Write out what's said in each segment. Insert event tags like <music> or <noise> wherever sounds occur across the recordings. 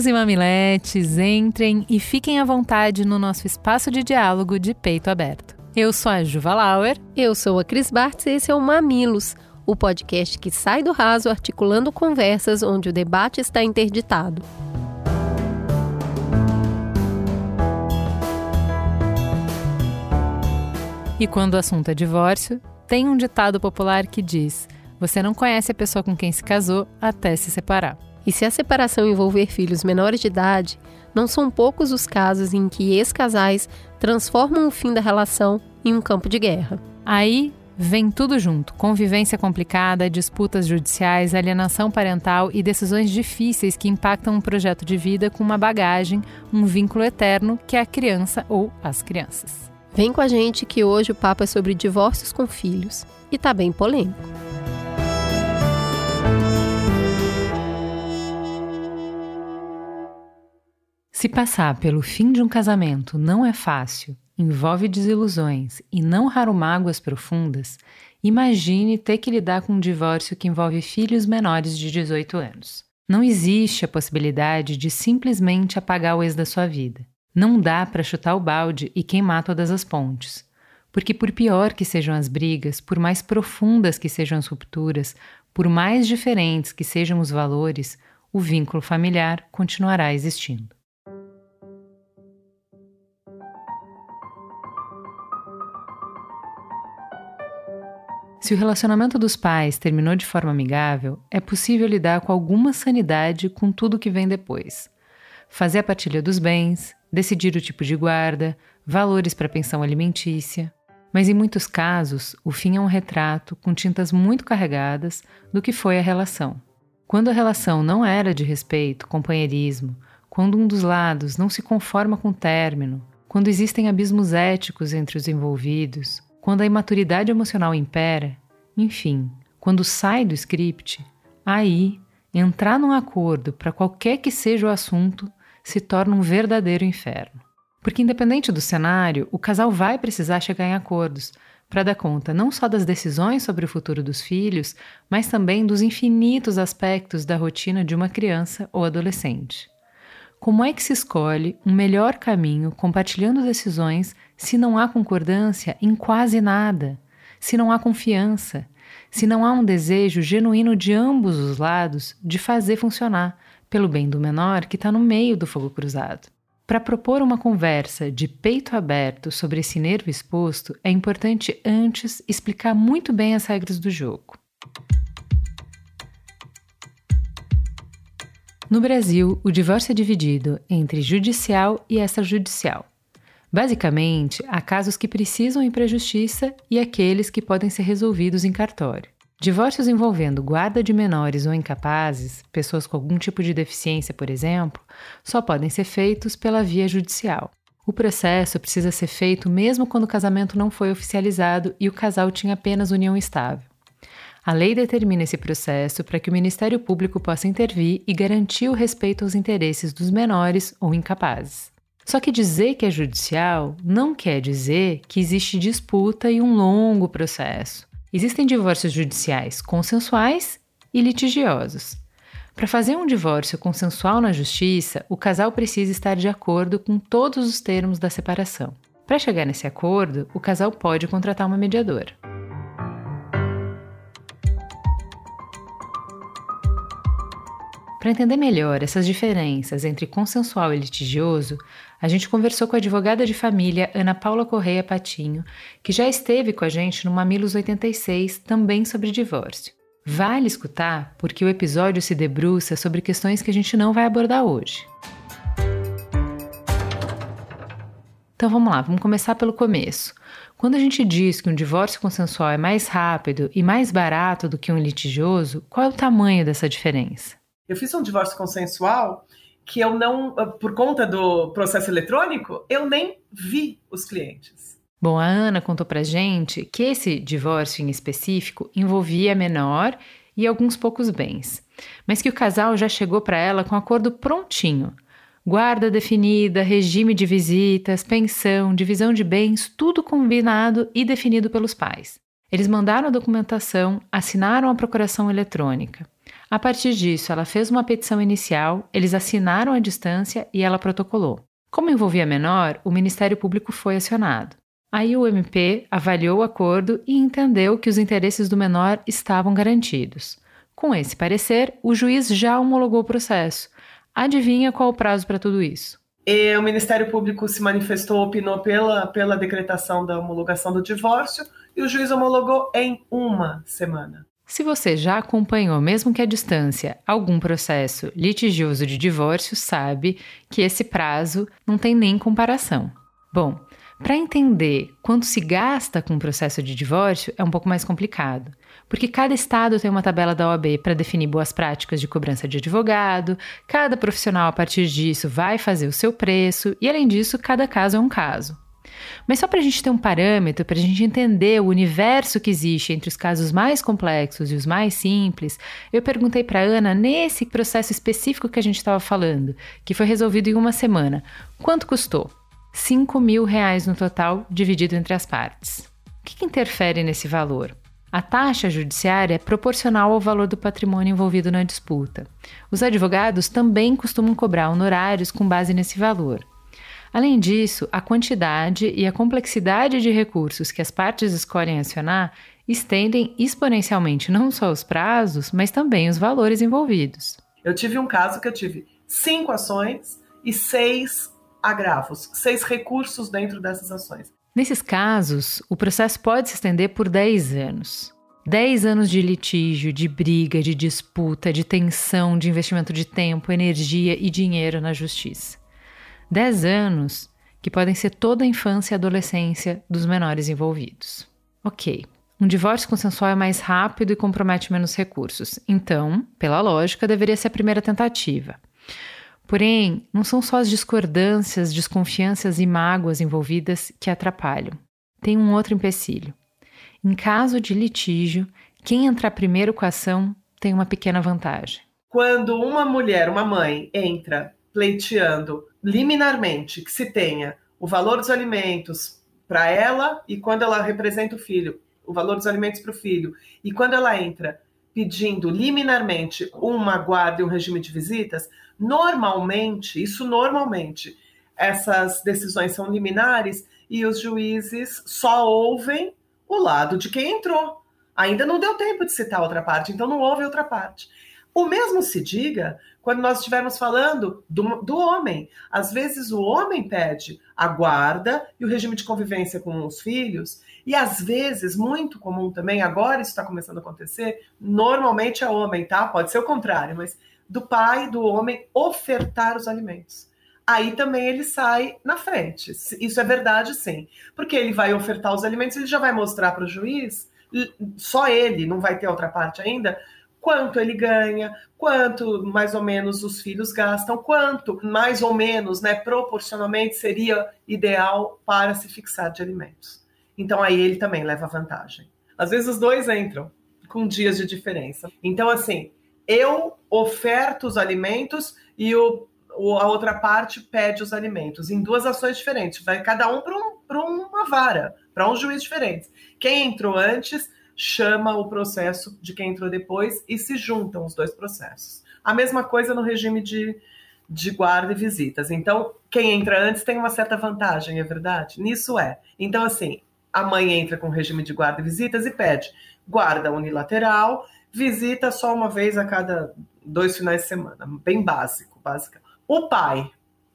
Mamileiros e mamiletes, entrem e fiquem à vontade no nosso espaço de diálogo de peito aberto. Eu sou a Juva Lauer. Eu sou a Cris Bartz e esse é o Mamilos, o podcast que sai do raso articulando conversas onde o debate está interditado. E quando o assunto é divórcio, tem um ditado popular que diz: Você não conhece a pessoa com quem se casou até se separar. E se a separação envolver filhos menores de idade, não são poucos os casos em que ex-casais transformam o fim da relação em um campo de guerra. Aí vem tudo junto: convivência complicada, disputas judiciais, alienação parental e decisões difíceis que impactam um projeto de vida com uma bagagem, um vínculo eterno que é a criança ou as crianças. Vem com a gente que hoje o papo é sobre divórcios com filhos e tá bem polêmico. Se passar pelo fim de um casamento não é fácil, envolve desilusões e não raro mágoas profundas, imagine ter que lidar com um divórcio que envolve filhos menores de 18 anos. Não existe a possibilidade de simplesmente apagar o ex da sua vida. Não dá para chutar o balde e queimar todas as pontes. Porque, por pior que sejam as brigas, por mais profundas que sejam as rupturas, por mais diferentes que sejam os valores, o vínculo familiar continuará existindo. Se o relacionamento dos pais terminou de forma amigável, é possível lidar com alguma sanidade com tudo que vem depois. Fazer a partilha dos bens, decidir o tipo de guarda, valores para pensão alimentícia. Mas em muitos casos, o fim é um retrato com tintas muito carregadas do que foi a relação. Quando a relação não era de respeito, companheirismo, quando um dos lados não se conforma com o término, quando existem abismos éticos entre os envolvidos, quando a imaturidade emocional impera, enfim, quando sai do script, aí entrar num acordo para qualquer que seja o assunto se torna um verdadeiro inferno. Porque, independente do cenário, o casal vai precisar chegar em acordos para dar conta não só das decisões sobre o futuro dos filhos, mas também dos infinitos aspectos da rotina de uma criança ou adolescente. Como é que se escolhe um melhor caminho compartilhando decisões se não há concordância em quase nada? Se não há confiança? Se não há um desejo genuíno de ambos os lados de fazer funcionar, pelo bem do menor que está no meio do fogo cruzado? Para propor uma conversa de peito aberto sobre esse nervo exposto, é importante antes explicar muito bem as regras do jogo. No Brasil, o divórcio é dividido entre judicial e extrajudicial. Basicamente, há casos que precisam ir para a justiça e aqueles que podem ser resolvidos em cartório. Divórcios envolvendo guarda de menores ou incapazes, pessoas com algum tipo de deficiência, por exemplo, só podem ser feitos pela via judicial. O processo precisa ser feito mesmo quando o casamento não foi oficializado e o casal tinha apenas união estável. A lei determina esse processo para que o Ministério Público possa intervir e garantir o respeito aos interesses dos menores ou incapazes. Só que dizer que é judicial não quer dizer que existe disputa e um longo processo. Existem divórcios judiciais consensuais e litigiosos. Para fazer um divórcio consensual na justiça, o casal precisa estar de acordo com todos os termos da separação. Para chegar nesse acordo, o casal pode contratar uma mediadora. Para entender melhor essas diferenças entre consensual e litigioso, a gente conversou com a advogada de família Ana Paula Correia Patinho, que já esteve com a gente no Mamilos 86, também sobre divórcio. Vale escutar, porque o episódio se debruça sobre questões que a gente não vai abordar hoje. Então vamos lá, vamos começar pelo começo. Quando a gente diz que um divórcio consensual é mais rápido e mais barato do que um litigioso, qual é o tamanho dessa diferença? Eu fiz um divórcio consensual que eu não, por conta do processo eletrônico, eu nem vi os clientes. Bom, a Ana contou pra gente que esse divórcio em específico envolvia menor e alguns poucos bens, mas que o casal já chegou para ela com acordo prontinho. Guarda definida, regime de visitas, pensão, divisão de bens, tudo combinado e definido pelos pais. Eles mandaram a documentação, assinaram a procuração eletrônica. A partir disso, ela fez uma petição inicial, eles assinaram à distância e ela protocolou. Como envolvia menor, o Ministério Público foi acionado. Aí o MP avaliou o acordo e entendeu que os interesses do menor estavam garantidos. Com esse parecer, o juiz já homologou o processo. Adivinha qual o prazo para tudo isso? E o Ministério Público se manifestou, opinou pela, pela decretação da homologação do divórcio e o juiz homologou em uma semana. Se você já acompanhou, mesmo que à distância, algum processo litigioso de divórcio, sabe que esse prazo não tem nem comparação. Bom, para entender quanto se gasta com o processo de divórcio é um pouco mais complicado, porque cada estado tem uma tabela da OAB para definir boas práticas de cobrança de advogado, cada profissional a partir disso vai fazer o seu preço e, além disso, cada caso é um caso. Mas só para a gente ter um parâmetro, para a gente entender o universo que existe entre os casos mais complexos e os mais simples, eu perguntei para Ana, nesse processo específico que a gente estava falando, que foi resolvido em uma semana, quanto custou? 5 mil reais no total, dividido entre as partes. O que, que interfere nesse valor? A taxa judiciária é proporcional ao valor do patrimônio envolvido na disputa. Os advogados também costumam cobrar honorários com base nesse valor. Além disso, a quantidade e a complexidade de recursos que as partes escolhem acionar estendem exponencialmente não só os prazos, mas também os valores envolvidos. Eu tive um caso que eu tive cinco ações e seis agravos, seis recursos dentro dessas ações. Nesses casos, o processo pode se estender por 10 anos. 10 anos de litígio, de briga, de disputa, de tensão, de investimento de tempo, energia e dinheiro na justiça. 10 anos que podem ser toda a infância e adolescência dos menores envolvidos. Ok, um divórcio consensual é mais rápido e compromete menos recursos, então, pela lógica, deveria ser a primeira tentativa. Porém, não são só as discordâncias, desconfianças e mágoas envolvidas que atrapalham. Tem um outro empecilho. Em caso de litígio, quem entrar primeiro com a ação tem uma pequena vantagem. Quando uma mulher, uma mãe, entra pleiteando liminarmente que se tenha o valor dos alimentos para ela e quando ela representa o filho, o valor dos alimentos para o filho, e quando ela entra pedindo liminarmente uma guarda e um regime de visitas, Normalmente, isso normalmente, essas decisões são liminares e os juízes só ouvem o lado de quem entrou. Ainda não deu tempo de citar outra parte, então não houve outra parte. O mesmo se diga quando nós estivermos falando do, do, homem. Às vezes o homem pede a guarda e o regime de convivência com os filhos, e às vezes, muito comum também, agora isso está começando a acontecer, normalmente é homem, tá? Pode ser o contrário, mas do pai, do homem, ofertar os alimentos. Aí também ele sai na frente. Isso é verdade, sim. Porque ele vai ofertar os alimentos, ele já vai mostrar para o juiz, só ele, não vai ter outra parte ainda, quanto ele ganha, quanto mais ou menos os filhos gastam, quanto mais ou menos, né, proporcionalmente seria ideal para se fixar de alimentos. Então aí ele também leva vantagem. Às vezes os dois entram com dias de diferença. Então assim, eu oferto os alimentos e o, a outra parte pede os alimentos, em duas ações diferentes. Vai cada um para um, uma vara, para um juiz diferente. Quem entrou antes chama o processo de quem entrou depois e se juntam os dois processos. A mesma coisa no regime de, de guarda e visitas. Então, quem entra antes tem uma certa vantagem, é verdade? Nisso é. Então, assim, a mãe entra com regime de guarda e visitas e pede guarda unilateral visita só uma vez a cada dois finais de semana, bem básico, básica. O pai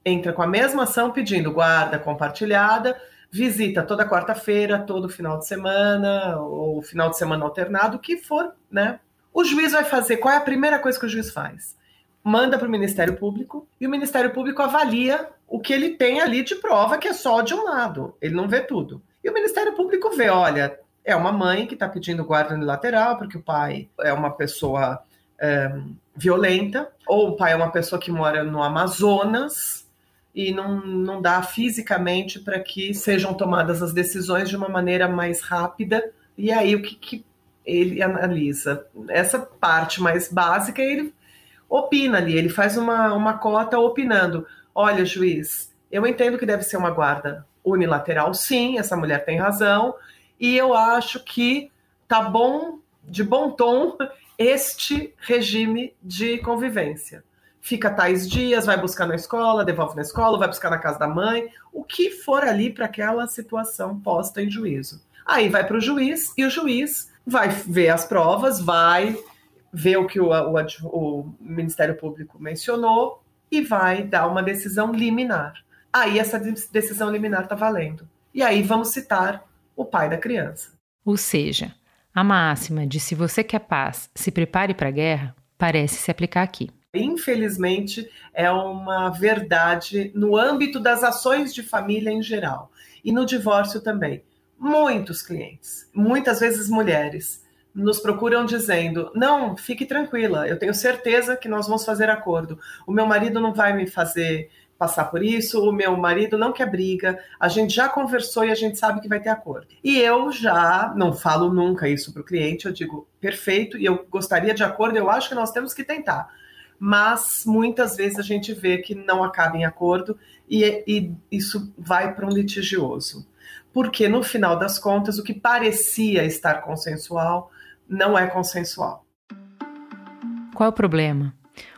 entra com a mesma ação pedindo guarda compartilhada, visita toda quarta-feira, todo final de semana, ou final de semana alternado, o que for, né? O juiz vai fazer, qual é a primeira coisa que o juiz faz? Manda para o Ministério Público e o Ministério Público avalia o que ele tem ali de prova, que é só de um lado, ele não vê tudo. E o Ministério Público vê, olha, é uma mãe que está pedindo guarda unilateral, porque o pai é uma pessoa é, violenta, ou o pai é uma pessoa que mora no Amazonas e não, não dá fisicamente para que sejam tomadas as decisões de uma maneira mais rápida. E aí o que, que ele analisa? Essa parte mais básica, ele opina ali, ele faz uma, uma cota opinando. Olha, juiz, eu entendo que deve ser uma guarda unilateral, sim, essa mulher tem razão, e eu acho que tá bom, de bom tom, <laughs> este regime de convivência. Fica tais dias, vai buscar na escola, devolve na escola, vai buscar na casa da mãe, o que for ali para aquela situação posta em juízo. Aí vai para o juiz e o juiz vai ver as provas, vai ver o que o, o, o Ministério Público mencionou e vai dar uma decisão liminar. Aí essa decisão liminar está valendo. E aí vamos citar o pai da criança. Ou seja, a máxima de se você quer paz, se prepare para a guerra, parece se aplicar aqui. Infelizmente, é uma verdade no âmbito das ações de família em geral e no divórcio também. Muitos clientes, muitas vezes mulheres, nos procuram dizendo: não, fique tranquila, eu tenho certeza que nós vamos fazer acordo. O meu marido não vai me fazer passar por isso, o meu marido não quer briga, a gente já conversou e a gente sabe que vai ter acordo. E eu já não falo nunca isso para o cliente, eu digo, perfeito, e eu gostaria de acordo, eu acho que nós temos que tentar. Mas muitas vezes a gente vê que não acaba em acordo e, e isso vai para um litigioso. Porque no final das contas, o que parecia estar consensual não é consensual. Qual é o problema?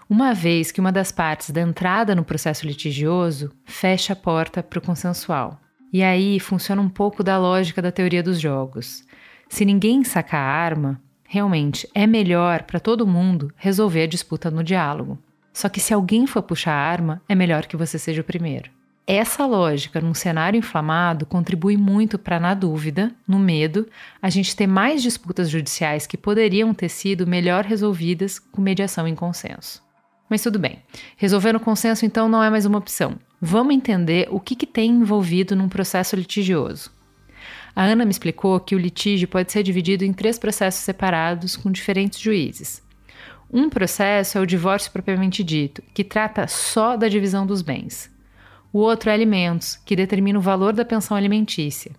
Uma vez que uma das partes da entrada no processo litigioso fecha a porta para o consensual. E aí funciona um pouco da lógica da teoria dos jogos. Se ninguém sacar a arma, realmente é melhor para todo mundo resolver a disputa no diálogo. Só que se alguém for puxar a arma, é melhor que você seja o primeiro. Essa lógica num cenário inflamado contribui muito para, na dúvida, no medo, a gente ter mais disputas judiciais que poderiam ter sido melhor resolvidas com mediação em consenso. Mas tudo bem. Resolver no consenso, então, não é mais uma opção. Vamos entender o que, que tem envolvido num processo litigioso. A Ana me explicou que o litígio pode ser dividido em três processos separados com diferentes juízes. Um processo é o divórcio propriamente dito, que trata só da divisão dos bens. O outro é alimentos, que determina o valor da pensão alimentícia.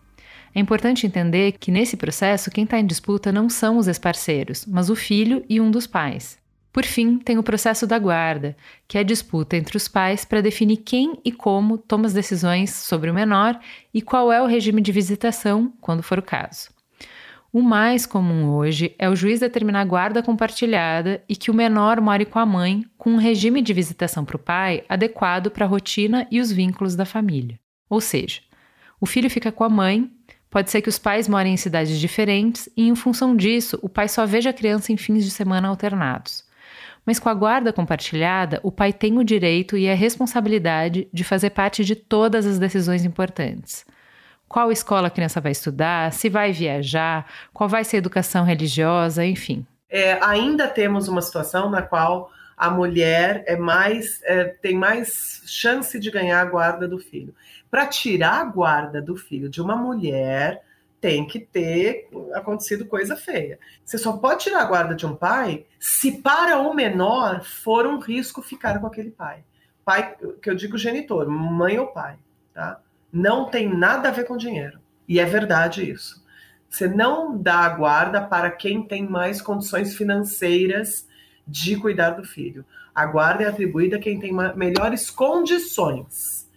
É importante entender que nesse processo quem está em disputa não são os ex-parceiros, mas o filho e um dos pais. Por fim, tem o processo da guarda, que é a disputa entre os pais para definir quem e como toma as decisões sobre o menor e qual é o regime de visitação, quando for o caso. O mais comum hoje é o juiz determinar guarda compartilhada e que o menor more com a mãe, com um regime de visitação para o pai adequado para a rotina e os vínculos da família. Ou seja, o filho fica com a mãe, pode ser que os pais morem em cidades diferentes e, em função disso, o pai só veja a criança em fins de semana alternados. Mas com a guarda compartilhada, o pai tem o direito e a responsabilidade de fazer parte de todas as decisões importantes. Qual escola a criança vai estudar, se vai viajar, qual vai ser a educação religiosa, enfim. É, ainda temos uma situação na qual a mulher é mais é, tem mais chance de ganhar a guarda do filho. Para tirar a guarda do filho de uma mulher, tem que ter acontecido coisa feia. Você só pode tirar a guarda de um pai se para o menor for um risco ficar com aquele pai. Pai, que eu digo genitor, mãe ou pai, tá? Não tem nada a ver com dinheiro. E é verdade isso. Você não dá a guarda para quem tem mais condições financeiras de cuidar do filho. A guarda é atribuída a quem tem melhores condições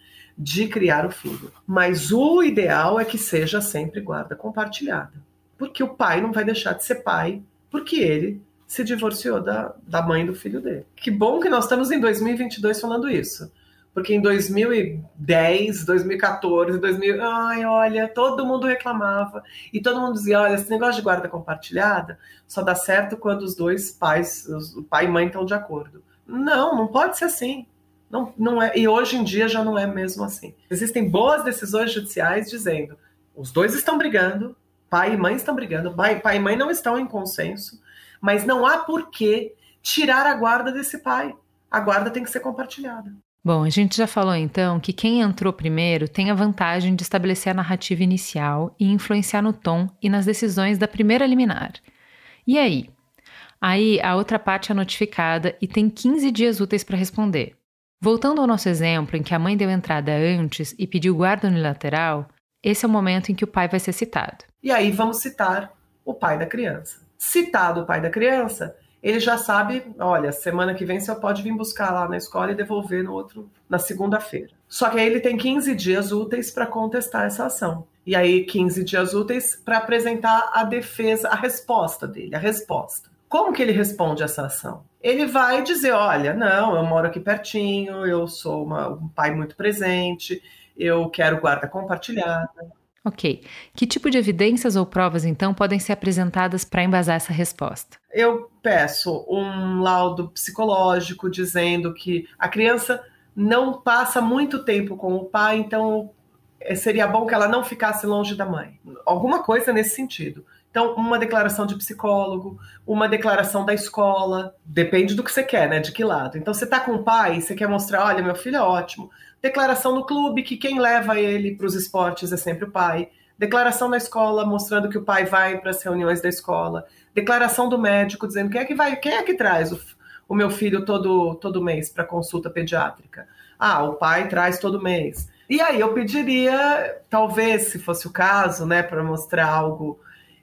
de criar o filho. Mas o ideal é que seja sempre guarda compartilhada. Porque o pai não vai deixar de ser pai, porque ele se divorciou da, da mãe do filho dele. Que bom que nós estamos em 2022 falando isso. Porque em 2010, 2014, 2000, ai, olha, todo mundo reclamava e todo mundo dizia, olha, esse negócio de guarda compartilhada só dá certo quando os dois pais, o pai e mãe estão de acordo. Não, não pode ser assim. Não, não é, e hoje em dia já não é mesmo assim. Existem boas decisões judiciais dizendo os dois estão brigando, pai e mãe estão brigando, pai, pai e mãe não estão em consenso, mas não há por que tirar a guarda desse pai. A guarda tem que ser compartilhada. Bom, a gente já falou então que quem entrou primeiro tem a vantagem de estabelecer a narrativa inicial e influenciar no tom e nas decisões da primeira liminar. E aí? Aí a outra parte é notificada e tem 15 dias úteis para responder. Voltando ao nosso exemplo em que a mãe deu entrada antes e pediu guarda unilateral, esse é o momento em que o pai vai ser citado. E aí vamos citar o pai da criança. Citado o pai da criança, ele já sabe, olha, semana que vem você pode vir buscar lá na escola e devolver no outro na segunda-feira. Só que aí ele tem 15 dias úteis para contestar essa ação. E aí 15 dias úteis para apresentar a defesa, a resposta dele, a resposta. Como que ele responde essa ação? Ele vai dizer: olha, não, eu moro aqui pertinho, eu sou uma, um pai muito presente, eu quero guarda compartilhada. Ok. Que tipo de evidências ou provas, então, podem ser apresentadas para embasar essa resposta? Eu peço um laudo psicológico dizendo que a criança não passa muito tempo com o pai, então eh, seria bom que ela não ficasse longe da mãe. Alguma coisa nesse sentido. Então, uma declaração de psicólogo, uma declaração da escola, depende do que você quer, né? De que lado. Então, você tá com o pai, você quer mostrar, olha, meu filho é ótimo. Declaração no clube, que quem leva ele para os esportes é sempre o pai. Declaração na escola, mostrando que o pai vai para as reuniões da escola. Declaração do médico, dizendo quem é que vai, quem é que traz o, o meu filho todo, todo mês para consulta pediátrica. Ah, o pai traz todo mês. E aí eu pediria, talvez, se fosse o caso, né, para mostrar algo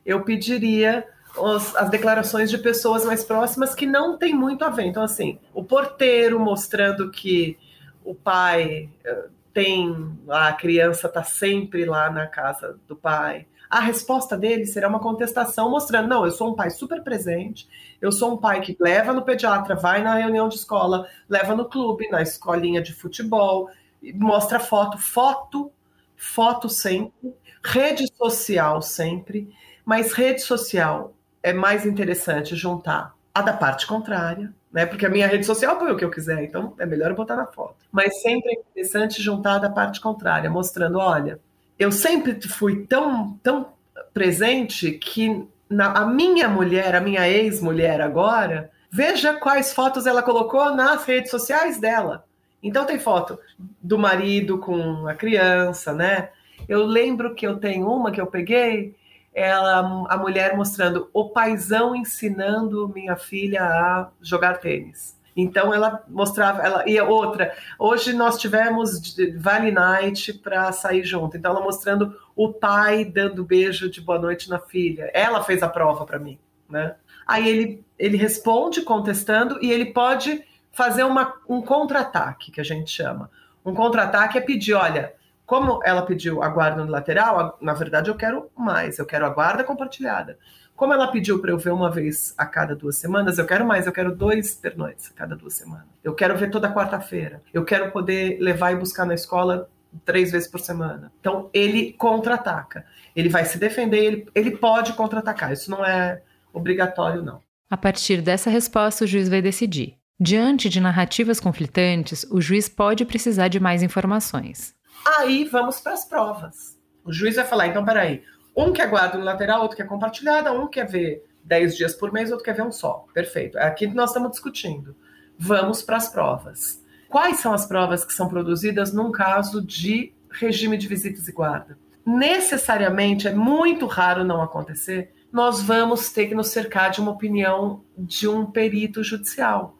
eu pediria os, as declarações de pessoas mais próximas que não tem muito a ver. Então, assim, o porteiro mostrando que o pai eh, tem, a criança está sempre lá na casa do pai. A resposta dele será uma contestação mostrando: não, eu sou um pai super presente, eu sou um pai que leva no pediatra, vai na reunião de escola, leva no clube, na escolinha de futebol, mostra foto, foto, foto sempre, rede social sempre. Mas rede social é mais interessante juntar a da parte contrária, né? Porque a minha rede social põe o que eu quiser, então é melhor eu botar na foto. Mas sempre é interessante juntar a da parte contrária, mostrando, olha, eu sempre fui tão, tão presente que na, a minha mulher, a minha ex-mulher agora, veja quais fotos ela colocou nas redes sociais dela. Então tem foto do marido com a criança, né? Eu lembro que eu tenho uma que eu peguei ela, a mulher mostrando o paizão ensinando minha filha a jogar tênis. Então ela mostrava, ela e outra. Hoje nós tivemos Valley Night para sair junto. Então ela mostrando o pai dando beijo de boa noite na filha. Ela fez a prova para mim, né? Aí ele ele responde contestando e ele pode fazer uma, um contra-ataque que a gente chama. Um contra-ataque é pedir, olha, como ela pediu a guarda unilateral, na verdade eu quero mais, eu quero a guarda compartilhada. Como ela pediu para eu ver uma vez a cada duas semanas, eu quero mais, eu quero dois pernoites a cada duas semanas. Eu quero ver toda quarta-feira. Eu quero poder levar e buscar na escola três vezes por semana. Então ele contra-ataca. Ele vai se defender, ele, ele pode contra-atacar. Isso não é obrigatório, não. A partir dessa resposta, o juiz vai decidir. Diante de narrativas conflitantes, o juiz pode precisar de mais informações. Aí vamos para as provas. O juiz vai falar, então, peraí, um quer guarda unilateral, outro quer compartilhada, um quer ver 10 dias por mês, outro quer ver um só. Perfeito. É aqui que nós estamos discutindo. Vamos para as provas. Quais são as provas que são produzidas num caso de regime de visitas e guarda? Necessariamente, é muito raro não acontecer, nós vamos ter que nos cercar de uma opinião de um perito judicial.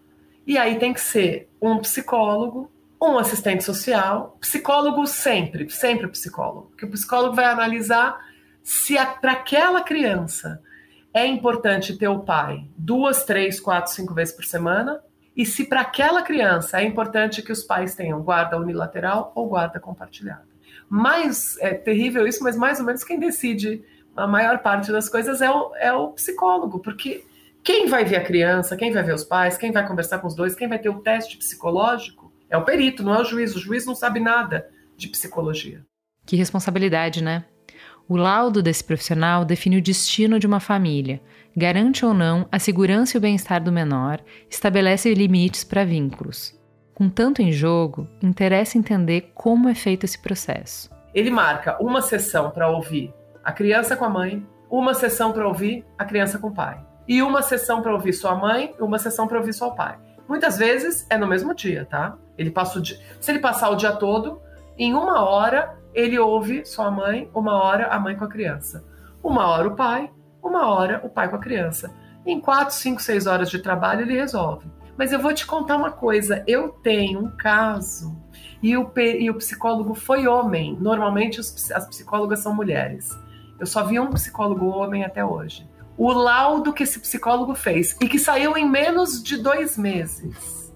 E aí tem que ser um psicólogo um assistente social, psicólogo sempre, sempre psicólogo, que o psicólogo vai analisar se para aquela criança é importante ter o pai duas, três, quatro, cinco vezes por semana e se para aquela criança é importante que os pais tenham guarda unilateral ou guarda compartilhada. Mais é terrível isso, mas mais ou menos quem decide a maior parte das coisas é o, é o psicólogo, porque quem vai ver a criança, quem vai ver os pais, quem vai conversar com os dois, quem vai ter o teste psicológico é o perito, não é o juiz. O juiz não sabe nada de psicologia. Que responsabilidade, né? O laudo desse profissional define o destino de uma família, garante ou não a segurança e o bem-estar do menor, estabelece limites para vínculos. Com tanto em jogo, interessa entender como é feito esse processo. Ele marca uma sessão para ouvir a criança com a mãe, uma sessão para ouvir a criança com o pai, e uma sessão para ouvir sua mãe, e uma sessão para ouvir seu pai. Muitas vezes é no mesmo dia, tá? Ele passa o dia, se ele passar o dia todo, em uma hora ele ouve sua mãe, uma hora a mãe com a criança, uma hora o pai, uma hora o pai com a criança. Em quatro, cinco, seis horas de trabalho ele resolve. Mas eu vou te contar uma coisa: eu tenho um caso e o, e o psicólogo foi homem. Normalmente as psicólogas são mulheres. Eu só vi um psicólogo homem até hoje. O laudo que esse psicólogo fez e que saiu em menos de dois meses.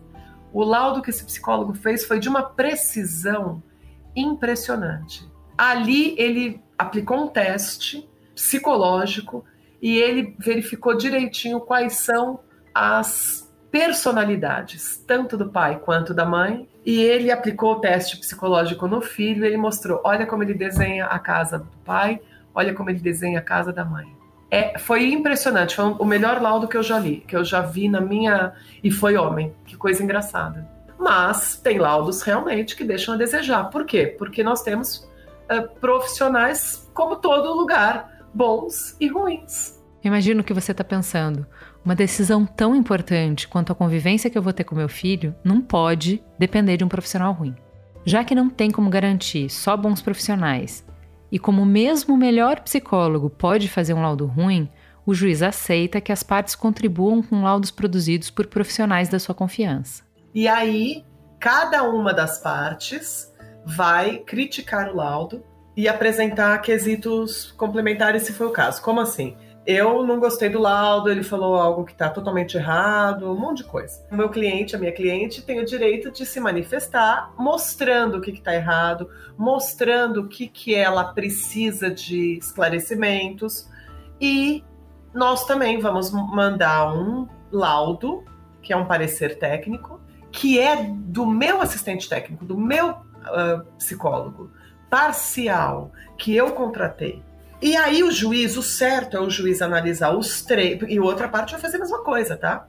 O laudo que esse psicólogo fez foi de uma precisão impressionante. Ali ele aplicou um teste psicológico e ele verificou direitinho quais são as personalidades, tanto do pai quanto da mãe, e ele aplicou o teste psicológico no filho, e ele mostrou, olha como ele desenha a casa do pai, olha como ele desenha a casa da mãe. É, foi impressionante, foi o melhor laudo que eu já li, que eu já vi na minha. E foi homem, que coisa engraçada. Mas tem laudos realmente que deixam a desejar. Por quê? Porque nós temos uh, profissionais, como todo lugar, bons e ruins. Imagino o que você está pensando. Uma decisão tão importante quanto a convivência que eu vou ter com meu filho não pode depender de um profissional ruim. Já que não tem como garantir só bons profissionais e como mesmo o melhor psicólogo pode fazer um laudo ruim, o juiz aceita que as partes contribuam com laudos produzidos por profissionais da sua confiança. E aí, cada uma das partes vai criticar o laudo e apresentar quesitos complementares, se for o caso. Como assim? Eu não gostei do laudo, ele falou algo que está totalmente errado, um monte de coisa. O meu cliente, a minha cliente, tem o direito de se manifestar mostrando o que está errado, mostrando o que, que ela precisa de esclarecimentos. E nós também vamos mandar um laudo, que é um parecer técnico, que é do meu assistente técnico, do meu uh, psicólogo, parcial, que eu contratei e aí o juiz, o certo é o juiz analisar os três, e outra parte vai fazer a mesma coisa, tá?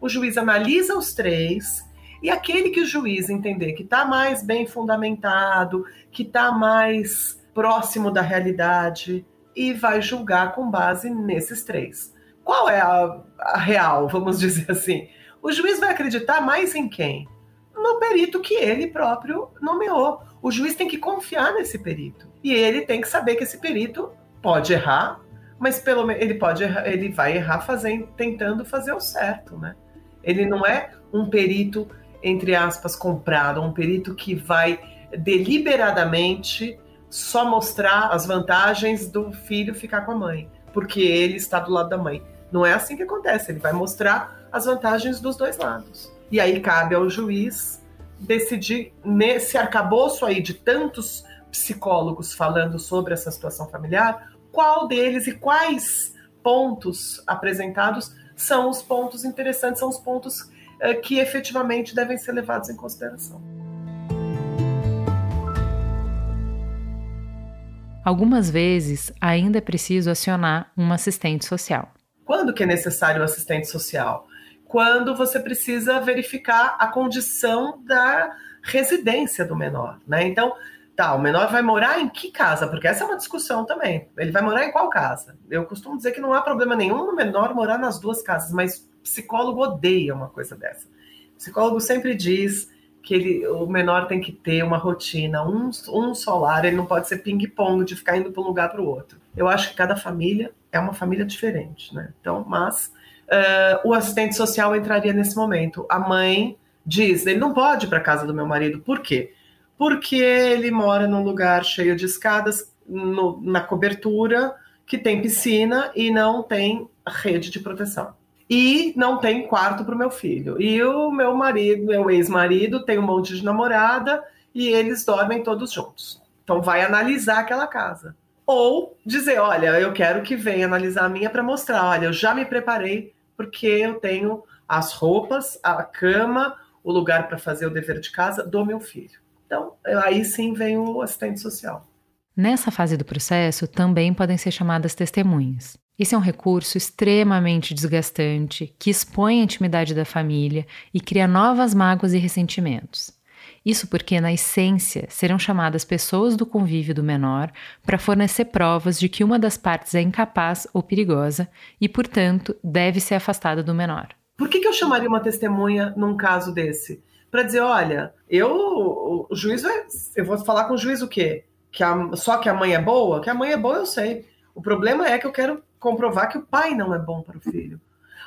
O juiz analisa os três, e aquele que o juiz entender que está mais bem fundamentado, que está mais próximo da realidade, e vai julgar com base nesses três. Qual é a, a real, vamos <laughs> dizer assim? O juiz vai acreditar mais em quem? No perito que ele próprio nomeou. O juiz tem que confiar nesse perito. E ele tem que saber que esse perito pode errar, mas pelo menos ele pode errar, ele vai errar fazendo, tentando fazer o certo, né? Ele não é um perito entre aspas comprado, um perito que vai deliberadamente só mostrar as vantagens do filho ficar com a mãe, porque ele está do lado da mãe. Não é assim que acontece, ele vai mostrar as vantagens dos dois lados. E aí cabe ao juiz decidir nesse arcabouço aí de tantos psicólogos falando sobre essa situação familiar, qual deles e quais pontos apresentados são os pontos interessantes, são os pontos uh, que efetivamente devem ser levados em consideração. Algumas vezes ainda é preciso acionar um assistente social. Quando que é necessário o assistente social? Quando você precisa verificar a condição da residência do menor, né? Então, Tá, o menor vai morar em que casa? Porque essa é uma discussão também. Ele vai morar em qual casa? Eu costumo dizer que não há problema nenhum no menor morar nas duas casas, mas psicólogo odeia uma coisa dessa. O psicólogo sempre diz que ele, o menor tem que ter uma rotina, um, um solar, ele não pode ser ping-pong de ficar indo para um lugar para o outro. Eu acho que cada família é uma família diferente, né? Então, mas uh, o assistente social entraria nesse momento. A mãe diz, ele não pode ir para casa do meu marido, por quê? Porque ele mora num lugar cheio de escadas no, na cobertura, que tem piscina e não tem rede de proteção. E não tem quarto para o meu filho. E o meu marido, meu ex-marido, tem um monte de namorada e eles dormem todos juntos. Então vai analisar aquela casa. Ou dizer, olha, eu quero que venha analisar a minha para mostrar, olha, eu já me preparei porque eu tenho as roupas, a cama, o lugar para fazer o dever de casa do meu filho. Então, aí sim vem o assistente social. Nessa fase do processo, também podem ser chamadas testemunhas. Esse é um recurso extremamente desgastante que expõe a intimidade da família e cria novas mágoas e ressentimentos. Isso porque, na essência, serão chamadas pessoas do convívio do menor para fornecer provas de que uma das partes é incapaz ou perigosa e, portanto, deve ser afastada do menor. Por que, que eu chamaria uma testemunha num caso desse? Para dizer, olha, eu o juiz vai, eu vou falar com o juiz o quê? Que a, só que a mãe é boa? Que a mãe é boa, eu sei. O problema é que eu quero comprovar que o pai não é bom para o filho.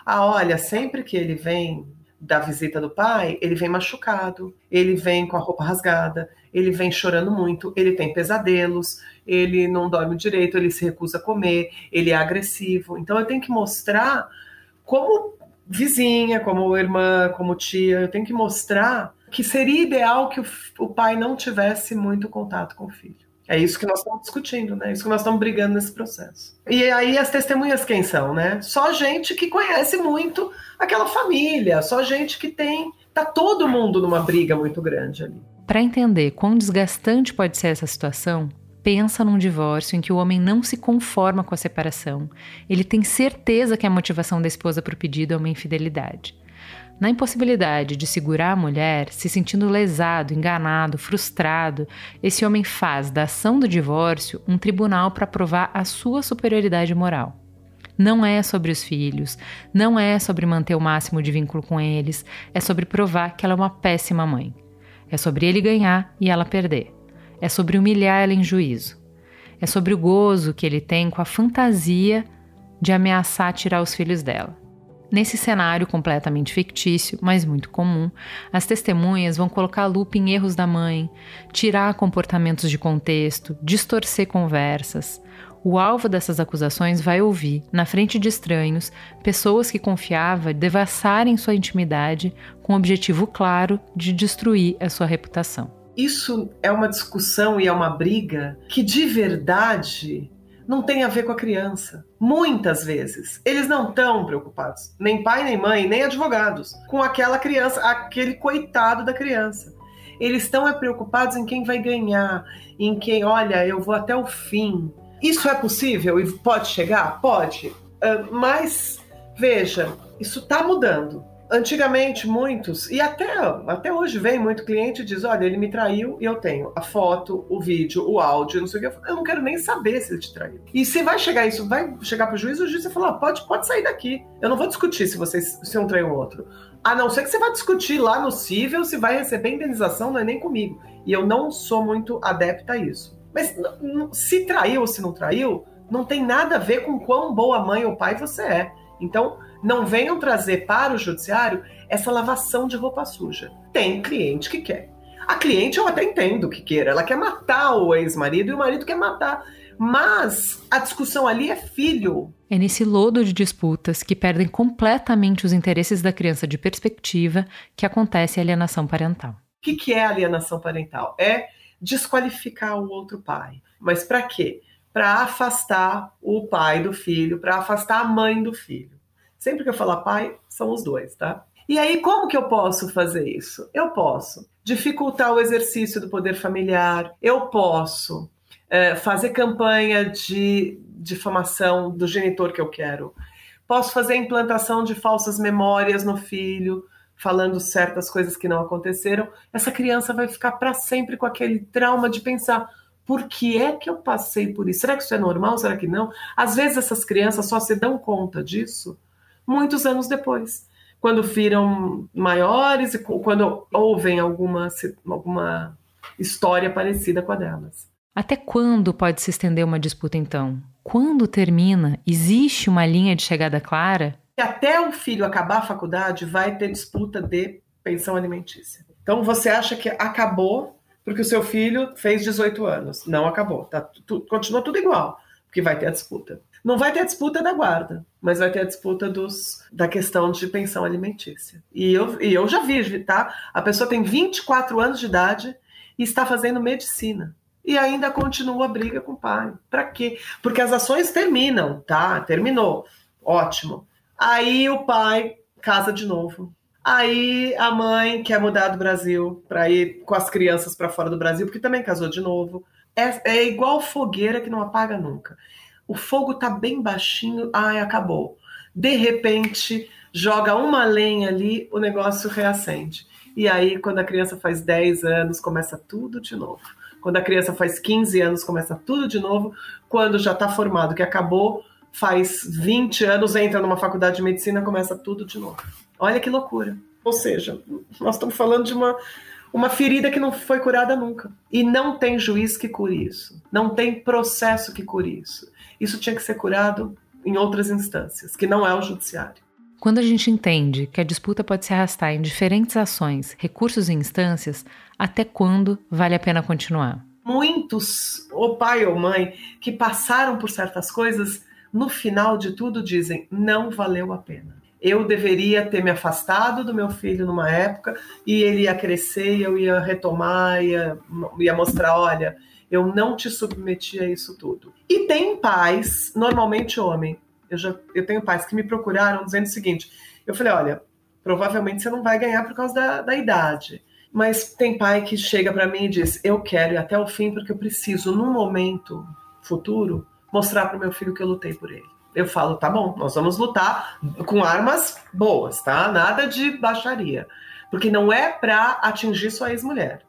Ah, olha, sempre que ele vem da visita do pai, ele vem machucado, ele vem com a roupa rasgada, ele vem chorando muito, ele tem pesadelos, ele não dorme direito, ele se recusa a comer, ele é agressivo. Então eu tenho que mostrar como vizinha, como irmã, como tia, eu tenho que mostrar que seria ideal que o, o pai não tivesse muito contato com o filho. É isso que nós estamos discutindo, né? É isso que nós estamos brigando nesse processo. E aí as testemunhas quem são, né? Só gente que conhece muito aquela família, só gente que tem. Tá todo mundo numa briga muito grande ali. Para entender quão desgastante pode ser essa situação, pensa num divórcio em que o homem não se conforma com a separação. Ele tem certeza que a motivação da esposa para o pedido é uma infidelidade. Na impossibilidade de segurar a mulher, se sentindo lesado, enganado, frustrado, esse homem faz da ação do divórcio um tribunal para provar a sua superioridade moral. Não é sobre os filhos, não é sobre manter o máximo de vínculo com eles, é sobre provar que ela é uma péssima mãe. É sobre ele ganhar e ela perder. É sobre humilhar ela em juízo. É sobre o gozo que ele tem com a fantasia de ameaçar tirar os filhos dela. Nesse cenário completamente fictício, mas muito comum, as testemunhas vão colocar a lupa em erros da mãe, tirar comportamentos de contexto, distorcer conversas. O alvo dessas acusações vai ouvir, na frente de estranhos, pessoas que confiava devassarem sua intimidade com o objetivo claro de destruir a sua reputação. Isso é uma discussão e é uma briga que de verdade não tem a ver com a criança. Muitas vezes, eles não estão preocupados, nem pai, nem mãe, nem advogados, com aquela criança, aquele coitado da criança. Eles estão é, preocupados em quem vai ganhar, em quem, olha, eu vou até o fim. Isso é possível e pode chegar? Pode. Uh, mas, veja, isso está mudando. Antigamente, muitos, e até, até hoje vem muito cliente e diz: Olha, ele me traiu e eu tenho a foto, o vídeo, o áudio, não sei o que. Eu não quero nem saber se ele te traiu. E se vai chegar isso, vai chegar para o juiz, o juiz vai falar: pode, pode sair daqui. Eu não vou discutir se vocês se um traiu o outro. A não ser que você vá discutir lá no cível se vai receber indenização, não é nem comigo. E eu não sou muito adepta a isso. Mas se traiu ou se não traiu, não tem nada a ver com quão boa mãe ou pai você é. Então, não venham trazer para o judiciário essa lavação de roupa suja. Tem cliente que quer. A cliente eu até entendo que queira, ela quer matar o ex-marido e o marido quer matar. Mas a discussão ali é filho. É nesse lodo de disputas que perdem completamente os interesses da criança de perspectiva que acontece a alienação parental. O que, que é alienação parental? É desqualificar o outro pai. Mas para quê? Para afastar o pai do filho, para afastar a mãe do filho. Sempre que eu falar pai, são os dois, tá? E aí, como que eu posso fazer isso? Eu posso dificultar o exercício do poder familiar, eu posso é, fazer campanha de difamação do genitor que eu quero, posso fazer implantação de falsas memórias no filho, falando certas coisas que não aconteceram. Essa criança vai ficar para sempre com aquele trauma de pensar. Por que é que eu passei por isso? Será que isso é normal? Será que não? Às vezes essas crianças só se dão conta disso muitos anos depois, quando viram maiores e quando ouvem alguma, alguma história parecida com a delas. Até quando pode se estender uma disputa então? Quando termina? Existe uma linha de chegada clara? Até o filho acabar a faculdade, vai ter disputa de pensão alimentícia. Então você acha que acabou porque o seu filho fez 18 anos? Não acabou, tá, tu, continua tudo igual, porque vai ter a disputa. Não vai ter a disputa da guarda, mas vai ter a disputa dos, da questão de pensão alimentícia. E eu, e eu já vi, tá? A pessoa tem 24 anos de idade e está fazendo medicina. E ainda continua a briga com o pai. Para quê? Porque as ações terminam, tá? Terminou. Ótimo. Aí o pai casa de novo. Aí a mãe quer mudar do Brasil para ir com as crianças para fora do Brasil, porque também casou de novo. É, é igual fogueira que não apaga nunca o fogo tá bem baixinho, ai, acabou. De repente, joga uma lenha ali, o negócio reacende. E aí, quando a criança faz 10 anos, começa tudo de novo. Quando a criança faz 15 anos, começa tudo de novo. Quando já está formado, que acabou, faz 20 anos, entra numa faculdade de medicina, começa tudo de novo. Olha que loucura. Ou seja, nós estamos falando de uma, uma ferida que não foi curada nunca. E não tem juiz que cure isso. Não tem processo que cure isso isso tinha que ser curado em outras instâncias, que não é o judiciário. Quando a gente entende que a disputa pode se arrastar em diferentes ações, recursos e instâncias, até quando vale a pena continuar? Muitos, ou pai ou mãe, que passaram por certas coisas, no final de tudo dizem: não valeu a pena. Eu deveria ter me afastado do meu filho numa época e ele ia crescer e eu ia retomar, ia, ia mostrar: olha, eu não te submeti a isso tudo. E tem pais, normalmente homem, eu, já, eu tenho pais que me procuraram dizendo o seguinte: eu falei, olha, provavelmente você não vai ganhar por causa da, da idade. Mas tem pai que chega para mim e diz: eu quero ir até o fim porque eu preciso, num momento futuro, mostrar para o meu filho que eu lutei por ele. Eu falo, tá bom, nós vamos lutar com armas boas, tá? Nada de baixaria. Porque não é para atingir sua ex-mulher.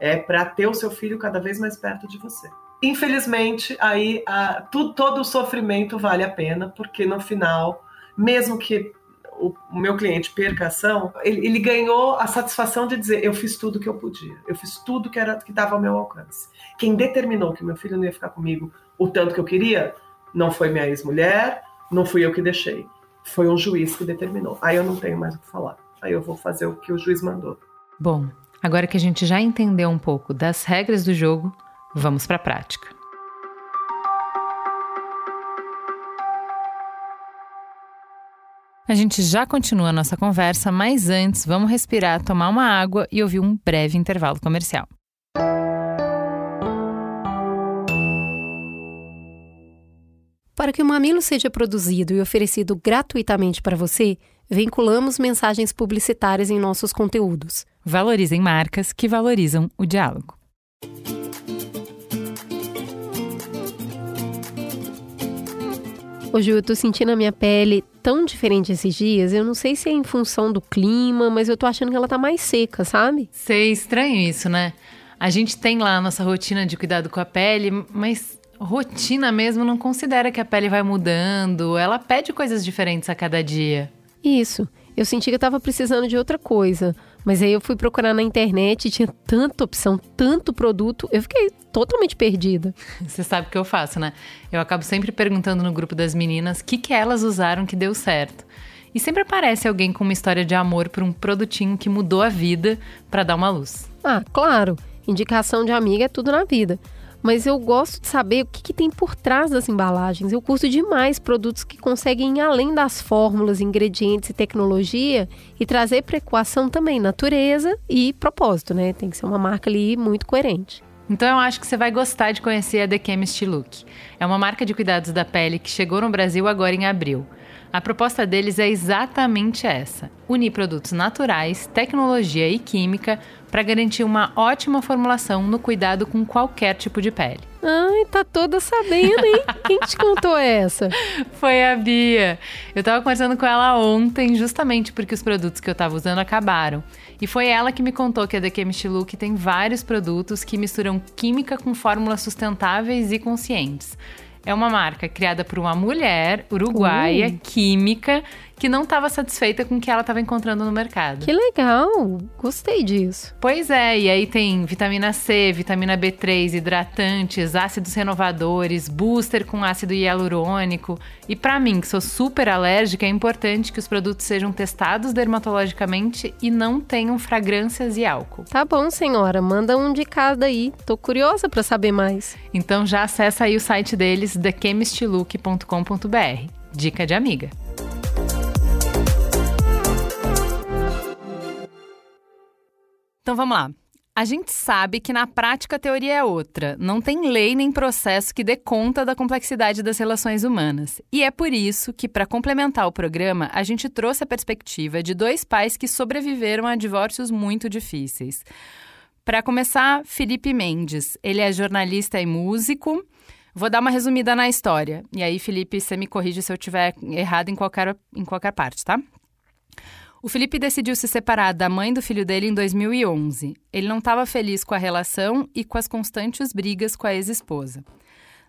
É para ter o seu filho cada vez mais perto de você infelizmente, aí a, tu, todo o sofrimento vale a pena, porque no final, mesmo que o, o meu cliente perca a ação, ele, ele, ganhou a satisfação de dizer: eu fiz tudo que eu podia, eu fiz tudo que era que dava ao meu alcance. Quem determinou que meu filho não ia ficar comigo o tanto que eu queria, não foi minha ex-mulher, não fui eu que deixei, foi um juiz que determinou. Aí eu não tenho mais o que falar. Aí eu vou fazer o que o juiz mandou. Bom, agora que a gente já entendeu um pouco das regras do jogo, Vamos para a prática. A gente já continua a nossa conversa, mas antes vamos respirar, tomar uma água e ouvir um breve intervalo comercial. Para que o Mamilo seja produzido e oferecido gratuitamente para você, vinculamos mensagens publicitárias em nossos conteúdos. Valorizem marcas que valorizam o diálogo. Ô Ju, eu tô sentindo a minha pele tão diferente esses dias. Eu não sei se é em função do clima, mas eu tô achando que ela tá mais seca, sabe? Sei, estranho isso, né? A gente tem lá a nossa rotina de cuidado com a pele, mas rotina mesmo não considera que a pele vai mudando. Ela pede coisas diferentes a cada dia. Isso. Eu senti que eu tava precisando de outra coisa. Mas aí eu fui procurar na internet e tinha tanta opção, tanto produto, eu fiquei totalmente perdida. <laughs> Você sabe o que eu faço, né? Eu acabo sempre perguntando no grupo das meninas o que, que elas usaram que deu certo. E sempre aparece alguém com uma história de amor por um produtinho que mudou a vida para dar uma luz. Ah, claro. Indicação de amiga é tudo na vida mas eu gosto de saber o que, que, tem por trás das embalagens. Eu curto demais produtos que conseguem ir além das fórmulas, ingredientes e tecnologia e trazer para equação também natureza e propósito, né? Tem que ser uma marca ali muito coerente. Então eu acho que você vai gostar de conhecer a The Chemist Look. É uma marca de cuidados da pele que chegou no Brasil agora em abril. A proposta deles é exatamente essa: unir produtos naturais, tecnologia e química para garantir uma ótima formulação no cuidado com qualquer tipo de pele. Ai, tá toda sabendo, hein? <laughs> Quem te contou essa? Foi a Bia. Eu tava conversando com ela ontem, justamente porque os produtos que eu tava usando acabaram. E foi ela que me contou que a The Chemist Look tem vários produtos que misturam química com fórmulas sustentáveis e conscientes. É uma marca criada por uma mulher uruguaia, uh. química, que não estava satisfeita com o que ela estava encontrando no mercado. Que legal! Gostei disso. Pois é, e aí tem vitamina C, vitamina B3, hidratantes, ácidos renovadores, booster com ácido hialurônico. E para mim, que sou super alérgica, é importante que os produtos sejam testados dermatologicamente e não tenham fragrâncias e álcool. Tá bom, senhora, manda um de cada aí. Tô curiosa para saber mais. Então já acessa aí o site deles, thechemistlook.com.br. Dica de amiga. Então vamos lá. A gente sabe que na prática a teoria é outra. Não tem lei nem processo que dê conta da complexidade das relações humanas. E é por isso que, para complementar o programa, a gente trouxe a perspectiva de dois pais que sobreviveram a divórcios muito difíceis. Para começar, Felipe Mendes. Ele é jornalista e músico. Vou dar uma resumida na história. E aí, Felipe, você me corrige se eu estiver errado em qualquer, em qualquer parte, tá? O Felipe decidiu se separar da mãe do filho dele em 2011. Ele não estava feliz com a relação e com as constantes brigas com a ex-esposa.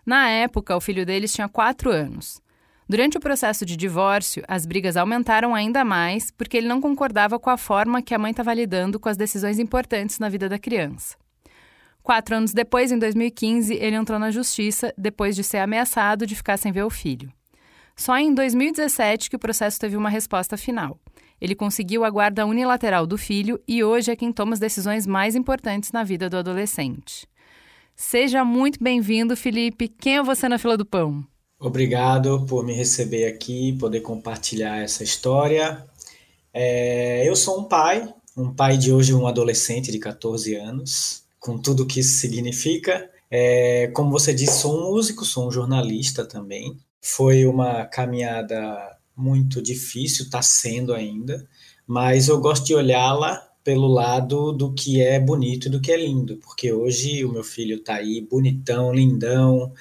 Na época, o filho deles tinha quatro anos. Durante o processo de divórcio, as brigas aumentaram ainda mais porque ele não concordava com a forma que a mãe estava lidando com as decisões importantes na vida da criança. Quatro anos depois, em 2015, ele entrou na justiça depois de ser ameaçado de ficar sem ver o filho. Só em 2017 que o processo teve uma resposta final. Ele conseguiu a guarda unilateral do filho e hoje é quem toma as decisões mais importantes na vida do adolescente. Seja muito bem-vindo, Felipe. Quem é você na fila do pão? Obrigado por me receber aqui, poder compartilhar essa história. É, eu sou um pai, um pai de hoje um adolescente de 14 anos, com tudo o que isso significa. É, como você disse, sou um músico, sou um jornalista também. Foi uma caminhada muito difícil, está sendo ainda, mas eu gosto de olhá-la pelo lado do que é bonito e do que é lindo, porque hoje o meu filho está aí bonitão, lindão,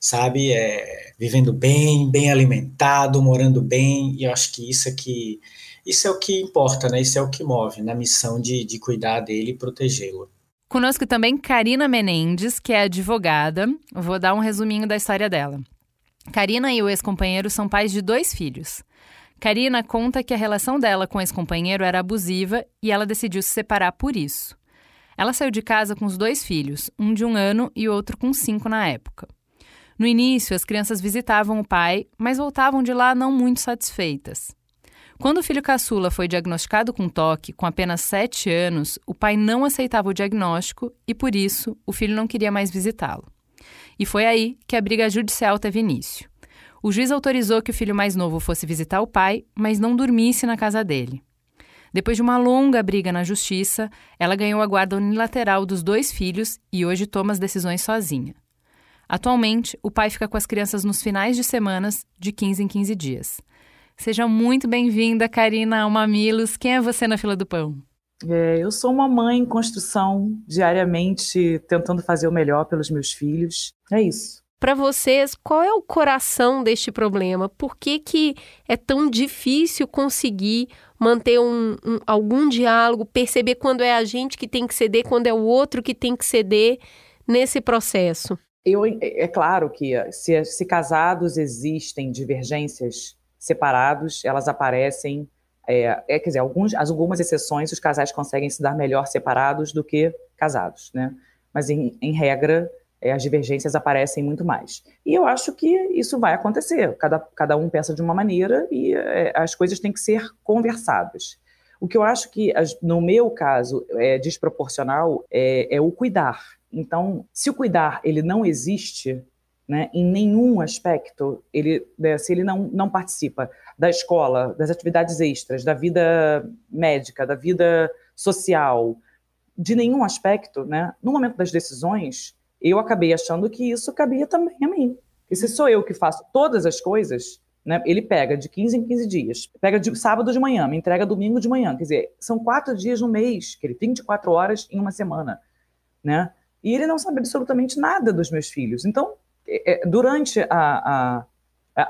sabe, é, vivendo bem, bem alimentado, morando bem, e eu acho que isso é que isso é o que importa, né? Isso é o que move na missão de, de cuidar dele e protegê-lo. Conosco também Karina Menendez, que é advogada. Vou dar um resuminho da história dela. Karina e o ex-companheiro são pais de dois filhos. Karina conta que a relação dela com o ex-companheiro era abusiva e ela decidiu se separar por isso. Ela saiu de casa com os dois filhos, um de um ano e outro com cinco na época. No início, as crianças visitavam o pai, mas voltavam de lá não muito satisfeitas. Quando o filho caçula foi diagnosticado com toque, com apenas sete anos, o pai não aceitava o diagnóstico e, por isso, o filho não queria mais visitá-lo. E foi aí que a briga judicial teve início. O juiz autorizou que o filho mais novo fosse visitar o pai, mas não dormisse na casa dele. Depois de uma longa briga na justiça, ela ganhou a guarda unilateral dos dois filhos e hoje toma as decisões sozinha. Atualmente, o pai fica com as crianças nos finais de semanas, de 15 em 15 dias. Seja muito bem-vinda, Karina ao Mamilos. Quem é você na fila do pão? É, eu sou uma mãe em construção, diariamente tentando fazer o melhor pelos meus filhos. É isso. Para vocês, qual é o coração deste problema? Por que, que é tão difícil conseguir manter um, um, algum diálogo, perceber quando é a gente que tem que ceder, quando é o outro que tem que ceder nesse processo? Eu, é, claro que se, se casados existem divergências separados, elas aparecem. É, é, quer dizer, alguns, algumas exceções, os casais conseguem se dar melhor separados do que casados, né? Mas, em, em regra, é, as divergências aparecem muito mais. E eu acho que isso vai acontecer. Cada, cada um pensa de uma maneira e é, as coisas têm que ser conversadas. O que eu acho que, no meu caso, é desproporcional é, é o cuidar. Então, se o cuidar ele não existe, né, em nenhum aspecto, ele, né, se ele não, não participa da escola, das atividades extras, da vida médica, da vida social, de nenhum aspecto, né, no momento das decisões, eu acabei achando que isso cabia também a mim. E se sou eu que faço todas as coisas, né, ele pega de 15 em 15 dias, pega de sábado de manhã, me entrega domingo de manhã. Quer dizer, são quatro dias no mês, que ele 24 horas em uma semana. Né? E ele não sabe absolutamente nada dos meus filhos. Então, é, é, durante a, a,